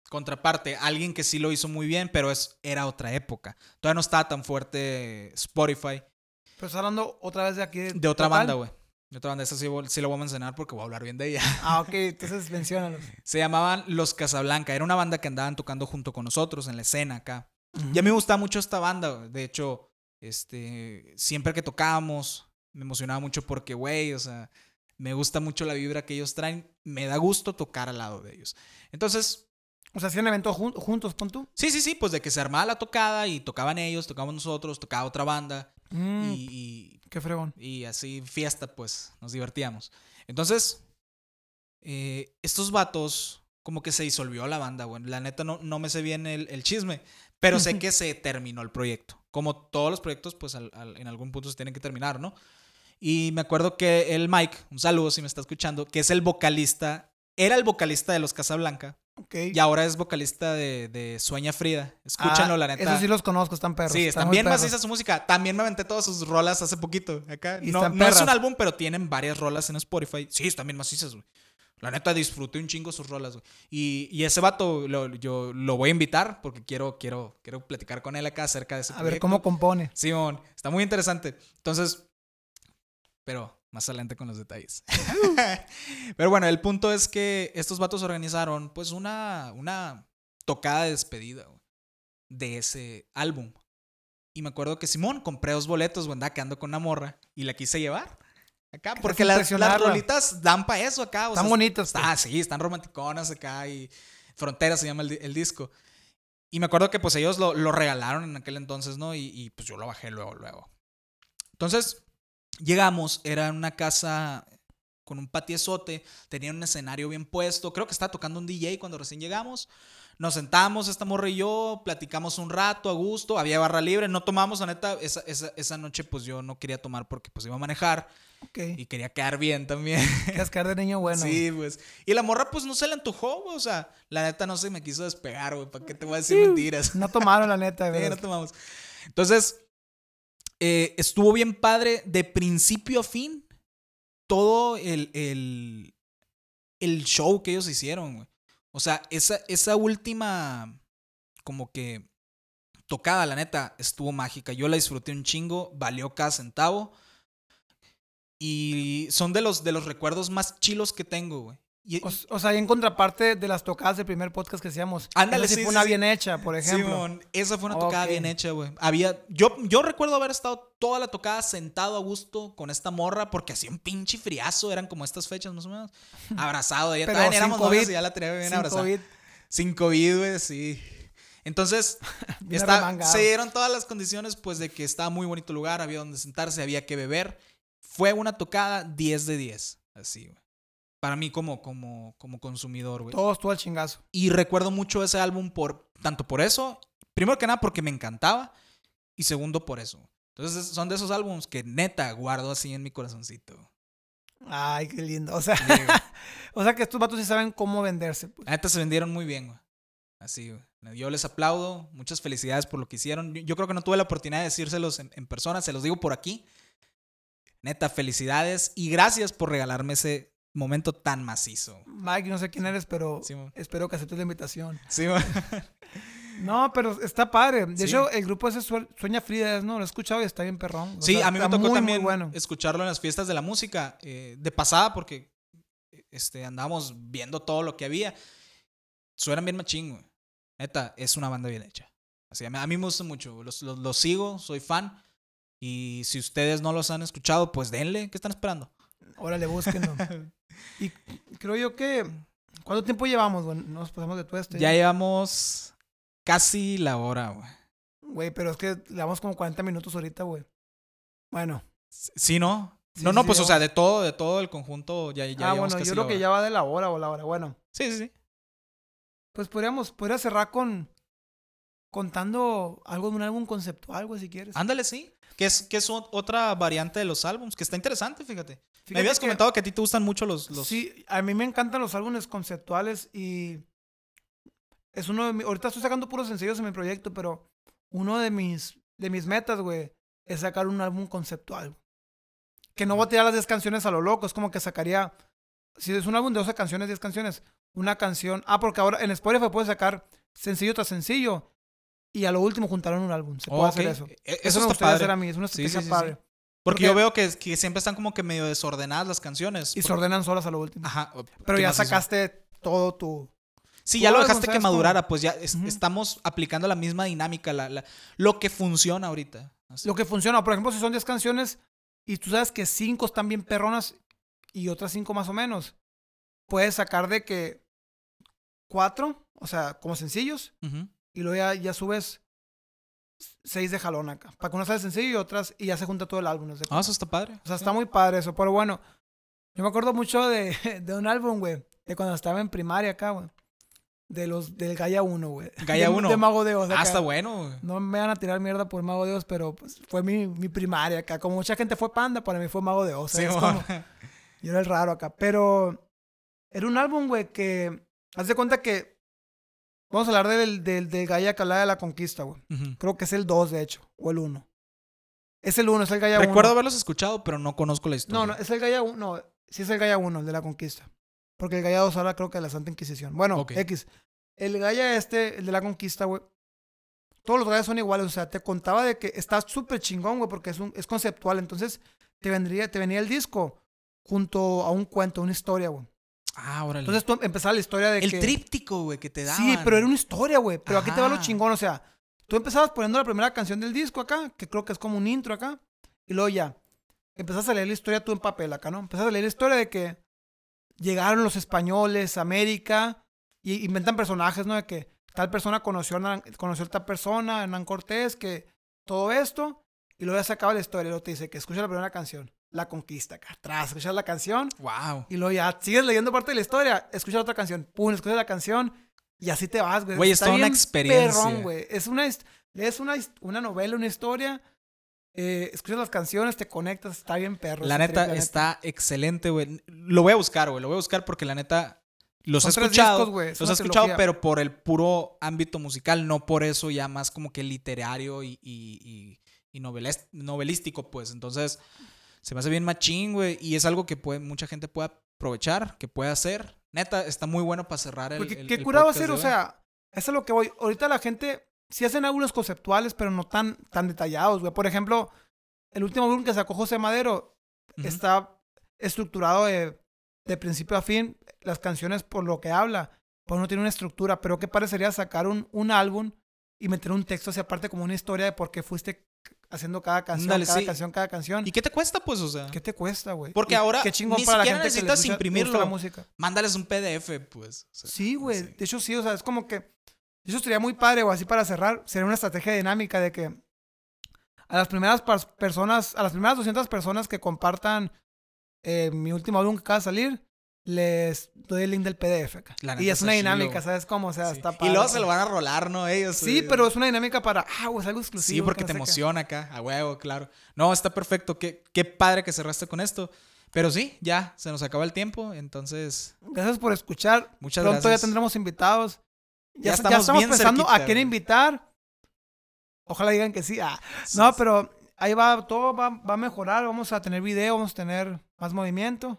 contraparte, alguien que sí lo hizo muy bien, pero es, era otra época. Todavía no estaba tan fuerte Spotify. Pero estás hablando otra vez de aquí. De otra total. banda, güey. De otra banda, esa sí, sí lo voy a mencionar porque voy a hablar bien de ella. Ah, ok, entonces menciónalos. Se llamaban Los Casablanca. Era una banda que andaban tocando junto con nosotros en la escena acá. Y a mí me gustaba mucho esta banda. De hecho, este, siempre que tocábamos, me emocionaba mucho porque, güey, o sea, me gusta mucho la vibra que ellos traen. Me da gusto tocar al lado de ellos. Entonces, O sea, hacían eventos jun- juntos, pon tú. sí, sí, sí, pues de que se armaba la tocada y tocaban ellos, tocábamos nosotros, tocaba otra banda Mm, y, y- Qué fregón. y así fiesta, pues nos divertíamos. Entonces, eh, estos vatos, como que se disolvió la banda, güey. La neta no, no me sé bien el, el chisme, pero sé que se terminó el proyecto. Como todos los proyectos, pues al- al- en algún punto se tienen que terminar, ¿no? Y me acuerdo que el Mike, un saludo si me está escuchando, que es el vocalista, era el vocalista de los Casablanca Ok. y ahora es vocalista de, de Sueña Frida. Escúchanlo, Ah, la neta. Esos sí los conozco, están perros. Sí, están bien maciza su música. También me aventé todas sus rolas hace poquito. Acá. Y No, no es un álbum, pero tienen varias rolas en Spotify. Sí, están bien macizas, güey. La neta disfruté un chingo sus rolas, güey. Y, y ese vato lo, yo lo voy a invitar porque quiero, quiero, quiero platicar con él acá acerca de ese A ver cómo compone. Simón, está muy interesante. Entonces, pero más adelante con los detalles. pero bueno, el punto es que estos vatos organizaron pues una, una tocada de despedida güey, de ese álbum. Y me acuerdo que Simón compré dos boletos, güey, andaba quedando con una morra y la quise llevar. Acá, porque las, las rolitas dan para eso acá. o Están sea, bonitos. Está, sí, están romanticonas acá y Frontera se llama el, el disco. Y me acuerdo que pues ellos lo, lo regalaron en aquel entonces, ¿no? Y, y, pues yo lo bajé luego, luego. Entonces, llegamos, era una casa con un patiezote, tenía un escenario bien puesto, creo que estaba tocando un DJ cuando recién llegamos. Nos sentamos, esta morra y yo, platicamos un rato a gusto, había barra libre, no tomamos, la neta, esa, esa, esa noche pues yo no quería tomar porque pues iba a manejar Y quería quedar bien también. Cascar de niño bueno. Sí, pues. Y la morra, pues no se le antojó, güey. O sea, la neta no se me quiso despegar, güey. ¿Para qué te voy a decir mentiras? No tomaron, la neta, Sí, güey. no tomamos. Entonces, eh, estuvo bien padre de principio a fin todo el, el, el show que ellos hicieron, güey. O sea, esa, esa última, como que tocada, la neta, estuvo mágica. Yo la disfruté un chingo, valió cada centavo. Y son de los, de los recuerdos más chilos que tengo, güey. Y, O, o sea, y en contraparte de las tocadas del primer podcast que hacíamos. Ándale, esa sí fue sí, una sí. bien hecha, por ejemplo. Simón, esa fue una tocada bien hecha, güey. Había, yo, yo recuerdo haber estado toda la tocada sentado a gusto con esta morra porque hacía un pinche friazo, eran como estas fechas más o menos. Abrazado, ella Pero también éramos novios y ya la tenía bien Sin abrazada. COVID, Sin COVID, güey, sí. Entonces, está- se dieron todas las condiciones, pues, de que estaba muy bonito el lugar, había donde sentarse, había que beber. Fue una tocada 10 de 10, así, güey. Para mí como, como, como consumidor, güey. Todos, todo el chingazo. Y recuerdo mucho ese álbum por tanto por eso, primero que nada porque me encantaba y segundo por eso. Entonces son de esos álbums que neta guardo así en mi corazoncito. Ay, qué lindo. O sea, Sí, o sea que estos vatos sí saben cómo venderse. pues. Neta se vendieron muy bien, güey. Así, güey. Yo les aplaudo, muchas felicidades por lo que hicieron. Yo, yo creo que no tuve la oportunidad de decírselos en, en persona, se los digo por aquí. Neta, felicidades y gracias por regalarme ese momento tan macizo. Mike, no sé quién eres, pero Sí, espero que aceptes la invitación. Sí. No, pero está padre. De Sí. hecho, el grupo ese Sue- Sueña Frida, ¿no? Lo he escuchado y está bien perrón. O Sí, sea, a mí me tocó muy, muy también bueno. escucharlo en las fiestas de la música, eh, de pasada, porque este, andábamos viendo todo lo que había. Suenan bien machín, güey. Neta, es una banda bien hecha. Así, a mí, a mí me gusta mucho. Los, los, los sigo, soy fan. Y si ustedes no los han escuchado, pues denle. ¿Qué están esperando? Órale, búsquenlo. y creo yo que... ¿Cuánto tiempo llevamos? Bueno, nos pasamos de todo esto. Ya llevamos casi la hora, güey. Güey, pero es que le damos como 40 minutos ahorita, güey. Bueno. ¿Sí, no? Sí, no, no, sí, pues, o sea, de todo, de todo el conjunto ya, ya ah, bueno, casi yo creo que ya va de la hora o la hora. Bueno, Sí, sí, sí. pues podríamos, podría cerrar con... Contando algo de un álbum conceptual, güey, si quieres. Ándale, sí. Que es, que es ot- otra variante de los álbums, que está interesante, fíjate. Me habías que- comentado que a ti te gustan mucho los... los... Sí, a mí me encantan los álbumes conceptuales y es uno de mis, ahorita estoy sacando puros sencillos en mi proyecto, pero uno de mis de mis metas, güey, es sacar un álbum conceptual. Que no voy a tirar las 10 canciones a lo loco, es como que sacaría, si es un álbum de 12 canciones, 10 canciones, una canción, ah, porque ahora en Spotify puedes sacar sencillo tras sencillo y a lo último juntaron un álbum, se puede hacer eso. E- Eso, Eso me está gustaría hacer a mí, es una estrategia sí, sí. padre. Porque Porque- yo veo que, que siempre están como que medio desordenadas las canciones. Y se ordenan solas a lo último. Ajá. Pero ¿qué ya hizo? sacaste todo tu... Sí, ya lo dejaste que madurara, pues ya es- estamos aplicando la misma dinámica, la, la- lo que funciona ahorita. Así. Lo que funciona, por ejemplo, si son 10 canciones y tú sabes que 5 están bien perronas y otras 5 más o menos, puedes sacar de que 4, o sea, como sencillos, Ujú. Y luego ya, ya subes 6 de jalón acá. Para que una sea sencillo y otras, y ya se junta todo el álbum. ¿no? sé Ah, eso está padre. O sea, Sí. está muy padre eso. Pero bueno, yo me acuerdo mucho de, de un álbum, güey, de cuando estaba en primaria acá, güey. De los, del Gaia 1, güey. Gaia De- 1. De Mago de Oz. Ah, está bueno. güey. No me van a tirar mierda por Mago de Oz, pero pues, fue mi, mi primaria acá. Como mucha gente fue Panda, para mí fue Mago de Oz. Sí, ¿sabes? mo- Como- yo era el raro acá. Pero era un álbum, güey, que... Haz de cuenta que... Vamos a hablar del, del, del Gaia que hablaba de la conquista, güey. Creo que es el 2, de hecho. O el 1. Es el 1, es el Gaia 1. Recuerdo haberlos escuchado, pero no conozco la historia. No, no, es el Gaia 1. No, sí es el Gaia 1, el de la conquista. Porque el Gaia 2 ahora creo que de la Santa Inquisición. Bueno. X. El Gaia este, el de la conquista, güey. Todos los Gaias son iguales. O sea, te contaba de que está súper chingón, güey, porque es, un, es conceptual. Entonces, te, vendría, te venía el disco junto a un cuento, una historia, güey. Ah, órale. Entonces tú empezaba la historia de el que... tríptico, güey, que te daban. Sí, pero era una historia, güey. Pero aquí te va lo chingón, o sea, tú empezabas poniendo la primera canción del disco acá, que creo que es como un intro acá, y luego ya, empezás a leer la historia tú en papel acá, ¿no? Empezás a leer la historia de que llegaron los españoles a América y inventan personajes, ¿no? De que tal persona conoció a, conoció a esta persona, Hernán Cortés, que todo esto, y luego ya se acaba la historia, y luego te dice que escucha la primera canción, La Conquista, acá atrás, escuchas la canción, Wow. y luego ya sigues leyendo parte de la historia, escuchas otra canción, pum, escuchas la canción y así te vas, güey. Güey, es toda una experiencia. perrón, güey. Es una, lees una, una novela, una historia, eh, escuchas las canciones, te conectas, está bien perro. La neta está excelente, güey. Lo voy a buscar, güey. Lo voy a buscar porque la neta los he escuchado. discos, es los he escuchado, pero por el puro ámbito musical, no por eso ya más como que literario y, y, y, y novelístico, pues. Entonces, se me hace bien machín, güey. Y es algo que puede, mucha gente puede aprovechar, que puede hacer. Neta, está muy bueno para cerrar el. Porque el- qué el curado hacer, o sea, eso es lo que voy. Ahorita la gente sí hacen álbumes conceptuales, pero no tan, tan detallados, güey. Por ejemplo, el último álbum que sacó José Madero está estructurado de, de principio a fin, las canciones por lo que habla, pues no tiene una estructura, pero qué parecería sacar un, un álbum y meter un texto hacia aparte como una historia de por qué fuiste haciendo cada canción, cada sí. canción, cada canción. ¿Y qué te cuesta, pues? O sea, ¿Qué te cuesta, güey? Porque ahora qué chingón ni para la siquiera gente necesitas imprimirlo. la música. mándales un PDF, pues. O sea, Sí, güey. De hecho, sí, o sea, es como que. Eso sería muy padre, o así para cerrar. Sería una estrategia dinámica de que a las primeras personas, a las primeras 200 personas que compartan eh, mi último álbum que acaba de salir, les doy el link del PDF. acá. Y es una dinámica. ¿sabes cómo? O sea, Sí. está Y luego se lo van a rolar, ¿no? Ellos. Sí, güey. pero es una dinámica para. Ah, es algo exclusivo. Sí, porque que te emociona acá, a huevo, claro. No, está perfecto. Qué, qué padre que cerraste con esto. Pero sí, ya, se nos acaba el tiempo. Entonces, Gracias por escuchar. Muchas Pronto gracias. ya tendremos invitados. Ya, Ya ya estamos bien pensando cerquita, a quién invitar. Ojalá digan que sí. Ah, no, pero ahí va, todo va, va a mejorar. Vamos a tener video, vamos a tener más movimiento.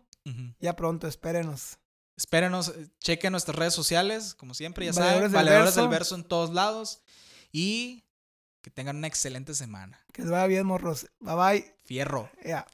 Ya pronto, espérenos. Espérenos, eh, chequen nuestras redes sociales, como siempre, ya saben, Valedores del Valedores del Verso. En todos lados. Y que tengan una excelente semana. Que les vaya bien, morros. Bye bye. Fierro. Ya.